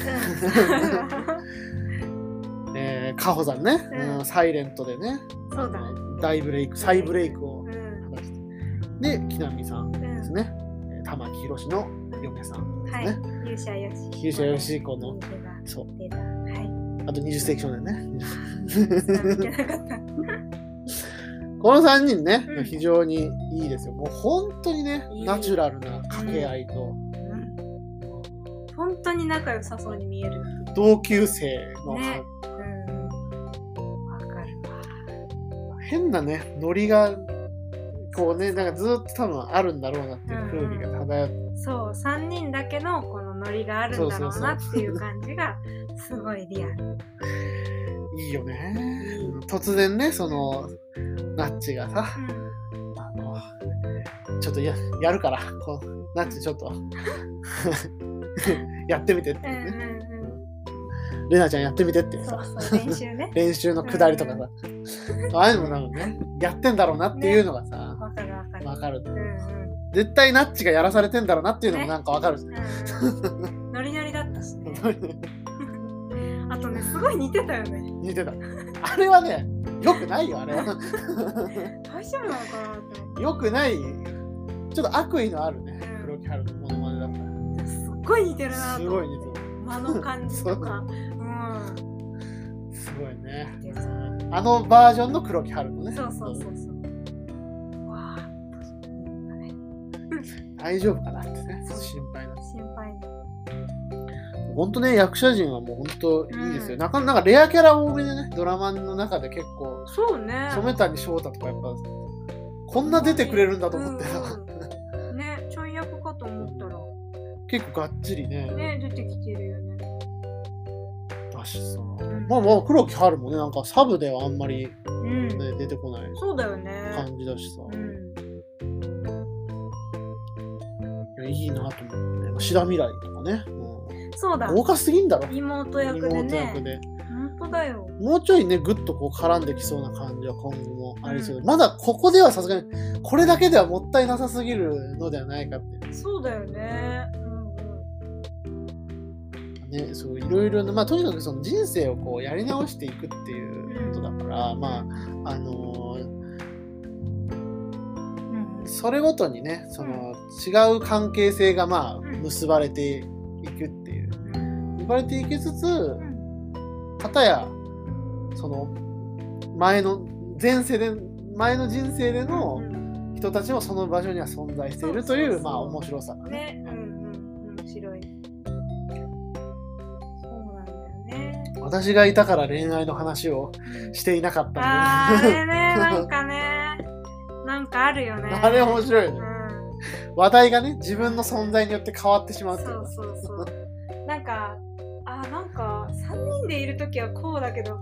えー、カホさんね、うん。うんサイレントでね。そうだ。大ブレイク再ブレイクをうん。果たして。で木南さんですね、えー玉木宏の嫁さんですはい。ね、勇者よし。勇者よしこのそう。はい。あと20世紀少年ね。見てなかった。この3人ね、うん。非常にいいですよ。もう本当にねいい。ナチュラルな掛け合いと、うん。本当に仲良さそうに見える同級生の、ね。うん。わかるわ。変なねノリがこうねなんかずっと多分あるんだろうなっていう空気が漂って、そう3人だけのこのノリがあるんだろうなっていう感じがすごいリアル。いいよね。突然ねそのナッチがさうん。あのちょっとややるからこうナッチちょっと。やってみてってうんね、うんうん。レナちゃんやってみてってさ。練習ね。練習の下りとかさ、ああいうのもなんかねやってんだろうなっていうのがさ、わかるわかる。わかるうんうん絶対ナッチがやらされてんだろうなっていうのもなんかわかる、うんうん。ノリノリだったしね。あとねすごい似てたよね。似てた。あれはねよくないよあれ。は大丈夫なのかなって。よくない。ちょっと悪意のあるねうん。黒木春のモノマネだったてすっごい似てるなすとごい似てる。間の感じとか。う。ん。すごいね。あのバージョンの黒木春のね。そうそうそうそう大丈夫かな？ってね心配な心配本当ね役者陣はもう本当いいですよ、うん。なかなかレアキャラ多めでねドラマの中で結構そうね。染谷翔太とかやっぱこんな出てくれるんだと思って。さ、うん。うんねちょい役かと思ったら。結構がっちりね。ね出てきてるよね。だしさ、ん。まあまあ黒木春もねなんかサブではあんまり、うん。ね、出てこないそうだよね。感じだしさ、うんいやいいなと思って。志田未来とかね、そうだ。うん、豪華すぎんだろ。妹役で妹ね役で。本当当だよ。もうちょいね、ぐっとこう絡んできそうな感じは今後もありそうで、まだここではさすがに、これだけではもったいなさすぎるのではないかって。そうだよね。ね、そういろいろな、まあ、とにかくその人生をこうやり直していくっていうことだから、まあ、あのーうんうん。それごとにね、その違う関係性がまあうん。結ばれていくっていう、うん。結ばれていきつつ、うや、その前の前世で、前の人生でのうん。人たちもその場所には存在しているという、まあ面白さがね。ね、うんうん、面白い。そうなんだよね。私がいたから恋愛の話をしていなかったあーあれね、なんかかね、なんかあるよね。あれ面白いよね。うん話題がね、自分の存在によって変わってしまうそうそうそう。なんか、あーなんか3人でいるときはこうだけど、2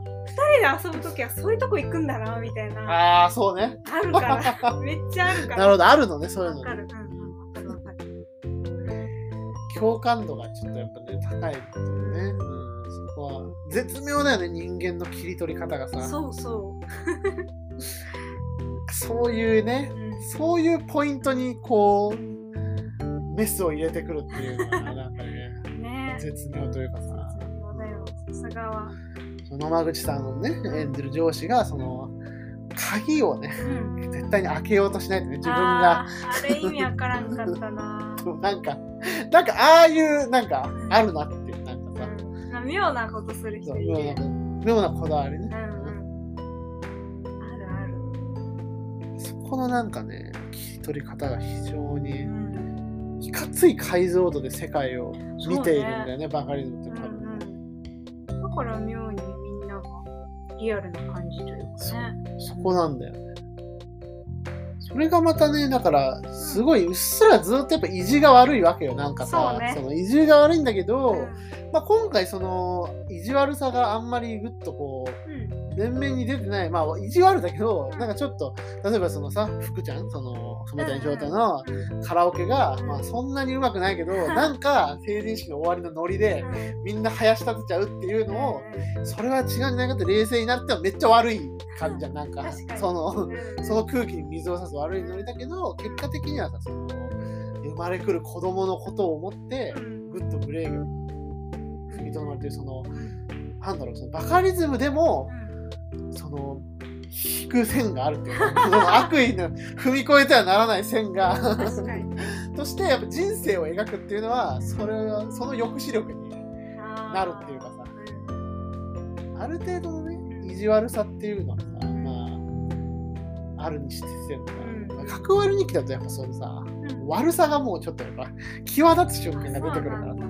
人で遊ぶときはそういうとこ行くんだな、みたいな。ああ、そうね。あるから。めっちゃあるから。なるほど、あるのね、そういうの。共感度がちょっとやっぱね、高いっていうね。うん、そこは、絶妙だよね、人間の切り取り方がさ。そうそそういうねそういうポイントにこう、メスを入れてくるっていうのが、なんかね、ね絶妙というかさ。さすがは。野間口さんのね、演じる上司が、その、鍵をね、うん。絶対に開けようとしないとね、自分が。あれ意味わからんかったな。なんか、なんか、ああいう、なんか、あるなっていう、なんかさ、うんまあ妙なことする人いる妙なこだわりね。うんうん。このなんかね、切り取り方が非常にう、んいかつい解像度で世界を見ているんだよね、バカリズムっうて多分。んうん。だから妙にみんながリアルな感じというかね。そこなんだよね。それがまたね、だから、すごいうっすらずっとやっぱ意地が悪いわけよ、なんかさ。そうねの意地が悪いんだけど、うんまあ、今回その意地悪さがあんまりぐっとこう、うん前面に出てない、まあ、意地悪だけど、うんなんかちょっと、例えばそのさ、福ちゃん、その、染谷翔太のうんカラオケが、うんまあ、そんなにうまくないけど、なんか成人式の終わりのノリで、みんな生やし立てちゃうっていうのを、それは違うんじゃないかって冷静になってはめっちゃ悪い感じじゃん、なんか。その、うん。その空気に水を差す悪いノリだけど、結果的にはさ、その、生まれくる子供のことを思ってう、ん。ぐっとブレーキを踏みとどまるという、その、なんだろう、そのバカリズムでも、その、引く線があるっていうか、その悪意の踏み越えてはならない線が。としてやっぱ人生を描くっていうのは、それは、その抑止力にななるっていうかさ、ある程度のね、意地悪さっていうのはさ、まあ、あるにしてせんだうん。まあ角割り日記だとやっぱそのさ、うん。悪さがもうちょっとやっぱ際立つ瞬間が出てくるからそ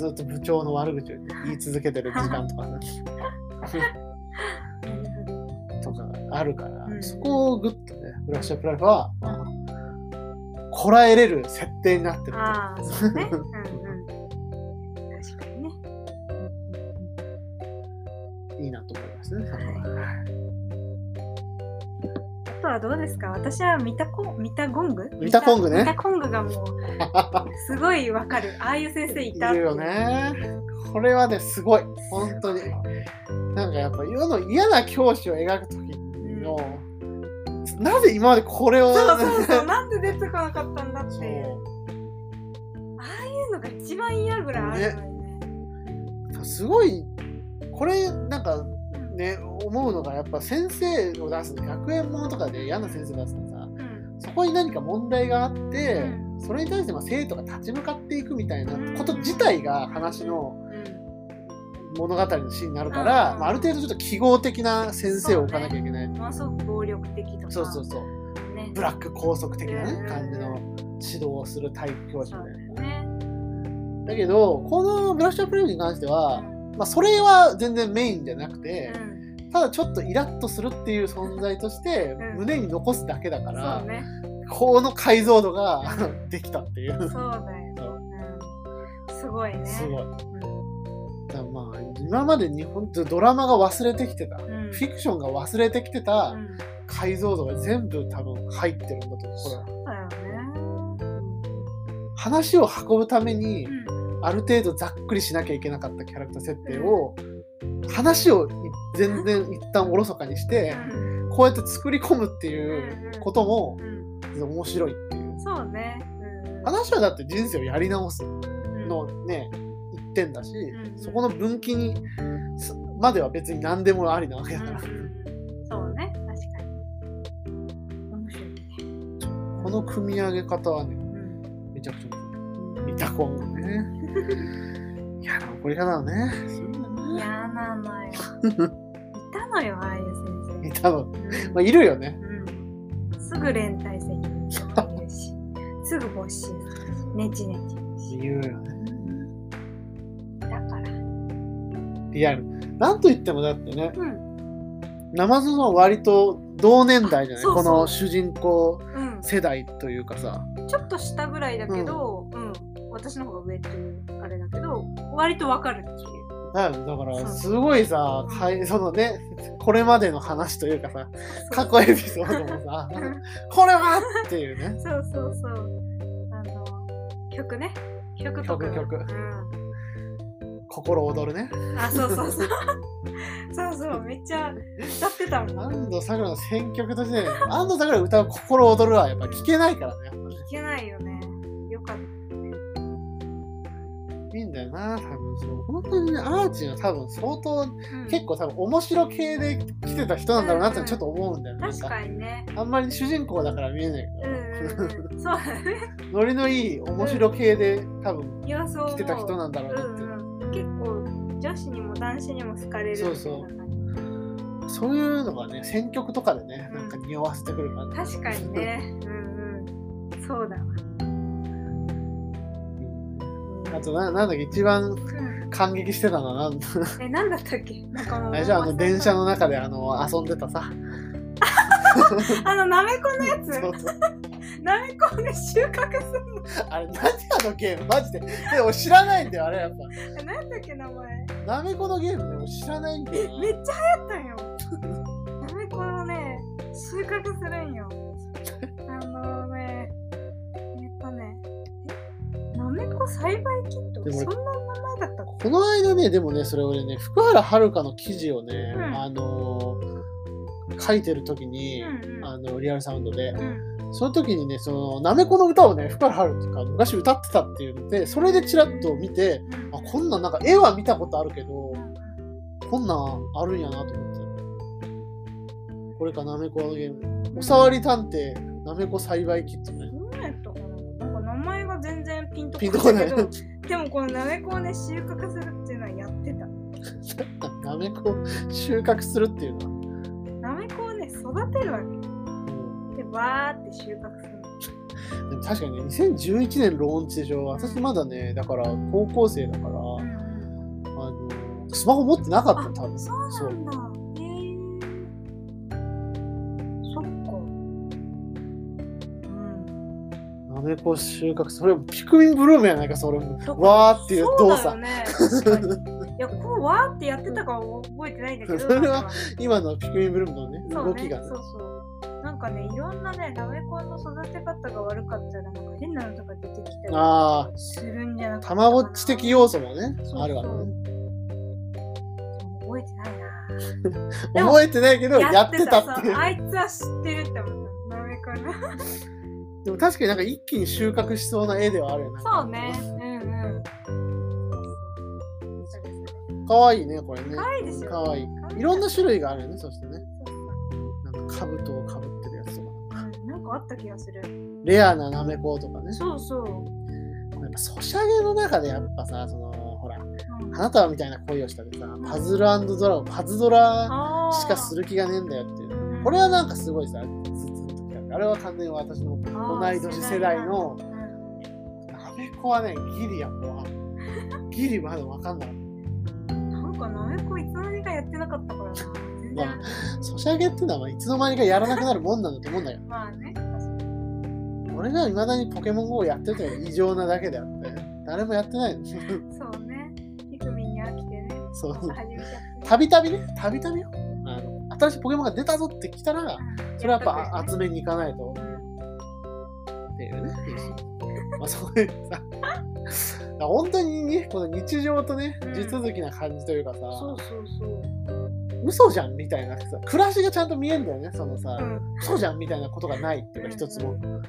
ずっと部長の悪口を言い続けてる時間とかさ とかあるから、うんそこをグッとねフラッシュアップライフは、まあ、こらえれる設定になってるああ、そうね。うんうん。確かにね。いいなと思いますね。あとはどうですか？私はミタコミタゴング？ミタコングねミタコングがもうすごいわかる。ああいう先生いた。いるよね。これはね、すごい。本当に。なんかやっぱ世の嫌な教師を描くときの、なぜ今までこれを、そうそうそう。なんで出てこなかったんだって。ああいうのが一番嫌ぐらいあるのにね。すごい、これなんかね、思うのがやっぱ先生を出す学園ものとかで嫌な先生出すとさ、うんそこに何か問題があって、うんそれに対してまあ生徒が立ち向かっていくみたいなこと自体が話の物語のシーンになるから、うんまあ、ある程度ちょっと記号的な先生を置かなきゃいけない。ものすごく暴力的とか。そうそうそう。ね。ブラック拘束的なねうん感じの指導をする体育教師みたいな。だよね。だけど、このブラッシュアップレイに関しては、うんまあ、それは全然メインじゃなくて、うんただちょっとイラッとするっていう存在としてうん胸に残すだけだから、そうね。この解像度が できたっていう。そうだよ。うんすごいね。すごい。うんだまあ、今まで日本ってドラマが忘れてきてた、んフィクションが忘れてきてたうん解像度が全部多分入ってるんだと思う。うだよね。話を運ぶためにうんある程度ざっくりしなきゃいけなかったキャラクター設定を、話を全然一旦おろそかにして、うんこうやって作り込むっていうこともうん面白いっていう。そうね。うん話はだって人生をやり直すうんのね、一点だし、んそこの分岐にすまでは別に何でもありなわけだから、そうね、確かに。面白いね。この組み上げ方はね、うんめちゃくちゃ面白い。ミタコンがね。嫌な怒り方だね。嫌なのよ。いたのよ、ああいう先いたの。生。まあ、いるよね。うんすぐ連帯責任言うし、すぐ没収するし、ネチネチ言うよね。だから。リアル。なんと言ってもだってね、うん。ナマズの割と同年代じゃない？そうそうこの主人公うん。世代というかさ。ちょっと下ぐらいだけど、うん。私の方が上っていうあれだけど、割とわかるっていう。だから、すごいさ、かいそのね、これまでの話というかさ、過去エピソードもさ、これはっていうね。そうそうそう。あの、曲ね。曲とか。曲曲うん。心躍るね。あ、そうそうそう。そうそう、めっちゃ歌ってたもん。安藤サクラの選曲としてね、安藤サクラが歌う心躍るはやっぱ聞けないからね。やっぱねいけないよね。いいんだよな、多分そう。本当にね、アーチンは多分相当、うん結構多分面白系で来てた人なんだろうなってちょっと思うんだよね。なん確かかにね。あんまり主人公だから見えないうんけど、うんうん。そうだね。ノリのいい面白系で多分来てた人なんだろうなって。うんうん。結構、女子にも男子にも好かれるそうそうそういうのがね、選曲とかでね、なんか匂わせてくる感じ。確かにね。うんうん。そうだわ。あとな、なんだっけ、一番うん感激してたのは、なんえ、なんだったっけ？なんかあれ じゃあ、あの、電車の中であの遊んでたさ。あの、なめこのやつ？そうそうなめこをね、収穫すんの？あれ、何あのゲーム？マジで？で俺知らないんだよ、あれやっえ、なんだっけ、名前？ぱ。なめこのゲームね、俺知らないんだよめっな。ちゃ流行ったんよ。なめこをね、収穫するんよ。あのね、栽培キットそんな名前だったっこの間ね、でもね、それ俺ね、福原遥の記事をね、うんあのー書いてる時に、うんうんあの、リアルサウンドで、けうん。その時にね、その、なめこの歌をね、福原遥が昔歌ってたっていうので、それでチラッと見て、うんあ、こんなんなんか絵は見たことあるけどう、んこんなんあるんやなと思って。これか、なめこのゲーム。おさわり探偵、なめこ栽培キットピンとこない、でもこのなめこをね、収穫するっていうのはやってた。なめこ収穫するっていうのは。なめこをね、育てるわけ。で、バーって収穫する。でも確かにね、2011年ローンチでしょ。私まだね、だから高校生だから、うんあの、スマホ持ってなかった、多分。そううん。なめこ収穫それピクミンブルームやないか、それも。わーっていう動作。ね。いや、こうわーってやってたかは覚えてないんだけど。それは今のピクミンブルームのね、ね動きがね。そうそう。なんかね、いろんなね、なめこの育て方が悪かったら、なんか変なのとか出てきたりああ、するんじゃなくて。たまごっち的要素もねあるわけね。覚えてないな。覚えてないけど、やってたってあいつは知ってるって思った。なめこの。でも確かになんか一気に収穫しそうな絵ではあるよね。そうね。うんうん。かわいいね、これね。かわいいですよ。かわいい。いろんな種類があるよね、そしてね。なんか兜をかぶってるやつとか。うんなんかあった気がする。レアなナメコとかね。そうそう。やっぱソシャゲの中でやっぱさ、その、ほら、うん花束みたいな恋をしたでさ、パズルドラゴン、パズドラしかする気がねえんだよっていう。うんこれはなんかすごいさ、あれは完全に私の同い年世代のうんナメコはね、ギリやもう、ギリまだわかんない。なんかなめこいつの間にかやってなかったからな。全ま然。ソシャゲってのはまあいつの間にかやらなくなるもんなんだと思うんだよ。まあね。俺が未だにポケモン GO をやってる異常なだけであって、誰もやってないの。そうね。ピクミンに飽きてね。そう。たびたびね、たびたびよ。新しいポケモンが出たぞって来たら、うんそれはやっぱ集めに行かないとうんっていうね。まあそういうさ本当にねこの日常とねうん地続きな感じというかさ、そうそうそう。嘘じゃんみたいなさ暮らしがちゃんと見えんだよねそのさ、うん。嘘じゃんみたいなことがないっていうか一つも、うんわ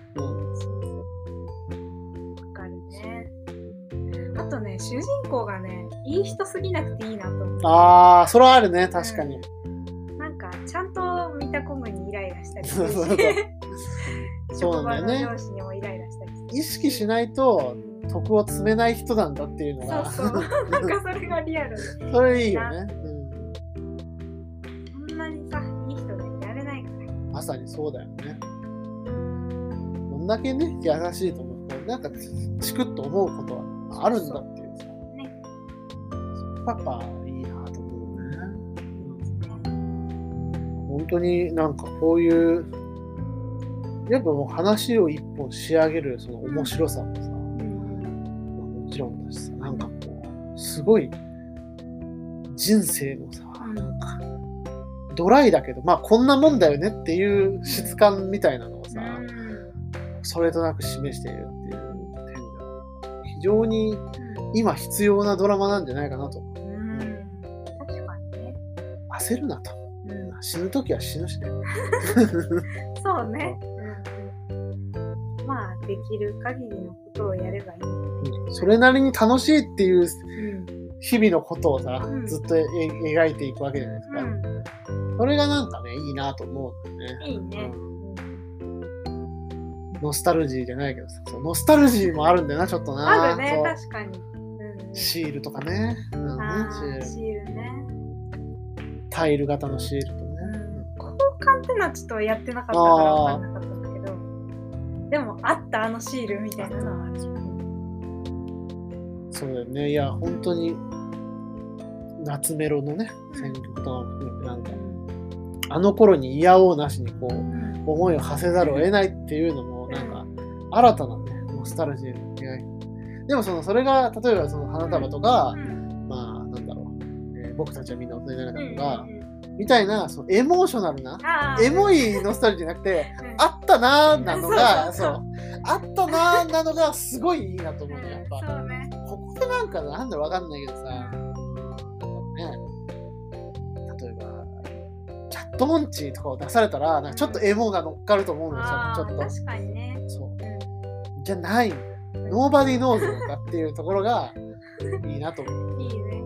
かるね。あとね、主人公がね、いい人すぎなくていいなと思う。ああそれはあるね確かに、なんたりするしそうなんだよね。意識しないと徳を積めない人なんだっていうのが。そうそう。なんかそれがリアルで。それいいよね、そんなにさ、いい人がいられないから。うん、まさにそうだよね。どんだけね優しいと思う。となんかチクッと思うことはあるんだっていうさ。ね。そこ本当になんかこういうやっぱもう話を一本仕上げるその面白さもさ、うん。もちろんだしさなんかこうすごい人生のさなんかドライだけどまあこんなもんだよねっていう質感みたいなのをさ、それとなく示しているっていう点では非常に今必要なドラマなんじゃないかなとうん。確かにね。焦るなとうん。死ぬ時は死ぬしねそうね。うん。まあ、できる限りのことをやればいい。それなりに楽しいっていううん。日々のことをさ、うんずっとえ描いていくわけじゃないですか、うそれがなんかねいいなと思うんだよねん。いいね。ノスタルジーじゃないけどさノスタルジーもあるんだよなちょっとなあるね、確かに。うん。シールとかね,、うんねあシールーシールね。タイル型のシールとね、交換ってのはちょっとやってなかったから分かんなかったんだけど、でもあったあのシールみたいなのは。そうだよね。いや本当に夏メロのねうん。選曲とかも含めてなんかあの頃に嫌おうなしにこう思いを馳せざるを得ないっていうのもなんか新たなねノスタルジーの出会い。でもそのそれが例えばその花束とか、うん。まあなんだろう、えー僕たちはみんな大人になれたうんとか、うんみたいなそのエモーショナルなエモいノスタルジーじゃなくてうんあったなーなのがそうあったなーなのがすごいいいなと思うねやっぱね。ここでなんかなんだろうわかんないけどさ、ね、例えば、チャットモンチーとかを出されたら、なんかちょっとエモが乗っかると思うのよ、あーちょっと。確かにね。そう。じゃない。 nobodyknows+のかっていうところがいいなと思う。いいね、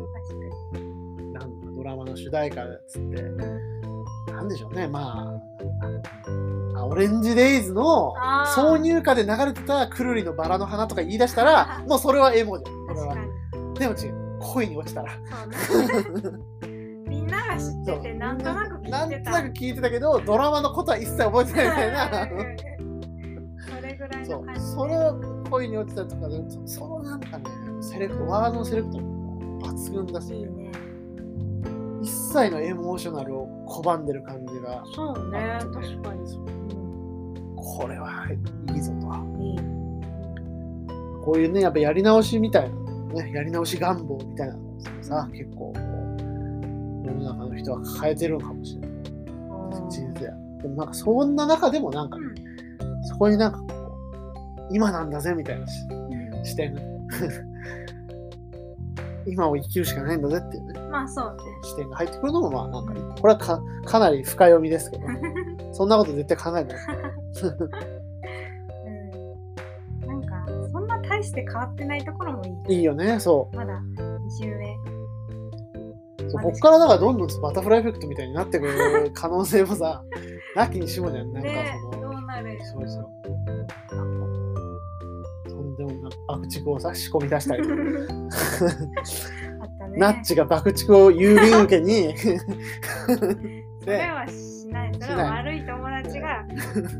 ドラマの主題歌っつって、なんでしょうね、まあ、あオレンジデイズの挿入歌で流れてたくるりのバラの花とか言い出したら、もうそれはエモじゃん。は。でも違う。恋に落ちたら。みんなが知ってて、なんとなく聞いてた。なんとなく聞いてたけど、ドラマのことは一切覚えてないみたいな。それぐらいそうの感じ。その恋に落ちたとかでそそのなんかねセレクトワードのセレクトも抜群だしいいね。一切のエモーショナルを拒んでる感じがそうね、あって確かに。これはいいぞと。うん。こういうねやっぱやり直しみたいな、ね、やり直し願望みたいなのをさ結構こう世の中の人は抱えてるのかもしれない。人生。でもなんかそんな中でもなんかね、そこになんかこう今なんだぜみたいなしうん。視点今を生きるしかないんだぜっていうね。まあそうね。視点が入ってくるのもまあなんかこれはかかなり深読みですけど。そんなこと絶対考えない。うん。なんか、そんな大して変わってないところもいい。いいよねそまだ2週目。うそうこっからだからどんどんバタフライエフェクトみたいになってくる可能性もさ なきにしもじゃんなんかねその、どうなる。そうそう爆竹をさ仕込み出したりあったね。ナッチが爆竹を郵便受けにそれはしない。それは悪い友達が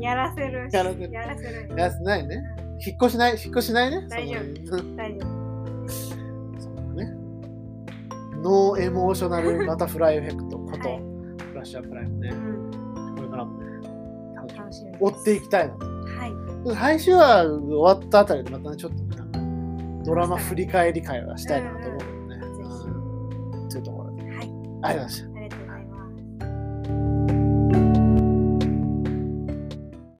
やらせる。やらせるやらせる。やつないね引っ越しない？引っ越しないね？大丈その大丈夫。ね。ノーエモーショナルバタフライエフェクトこと、はいブラッシュアップライフねう。ん。これからもね、楽しみ楽しみです。追っていきたいなと。はい。最終話終わったあたりでまたね、ちょっとドラマ振り返り会はしたいなと思うのでね。というところで。はい。ありがとうございました。ありがとうございます。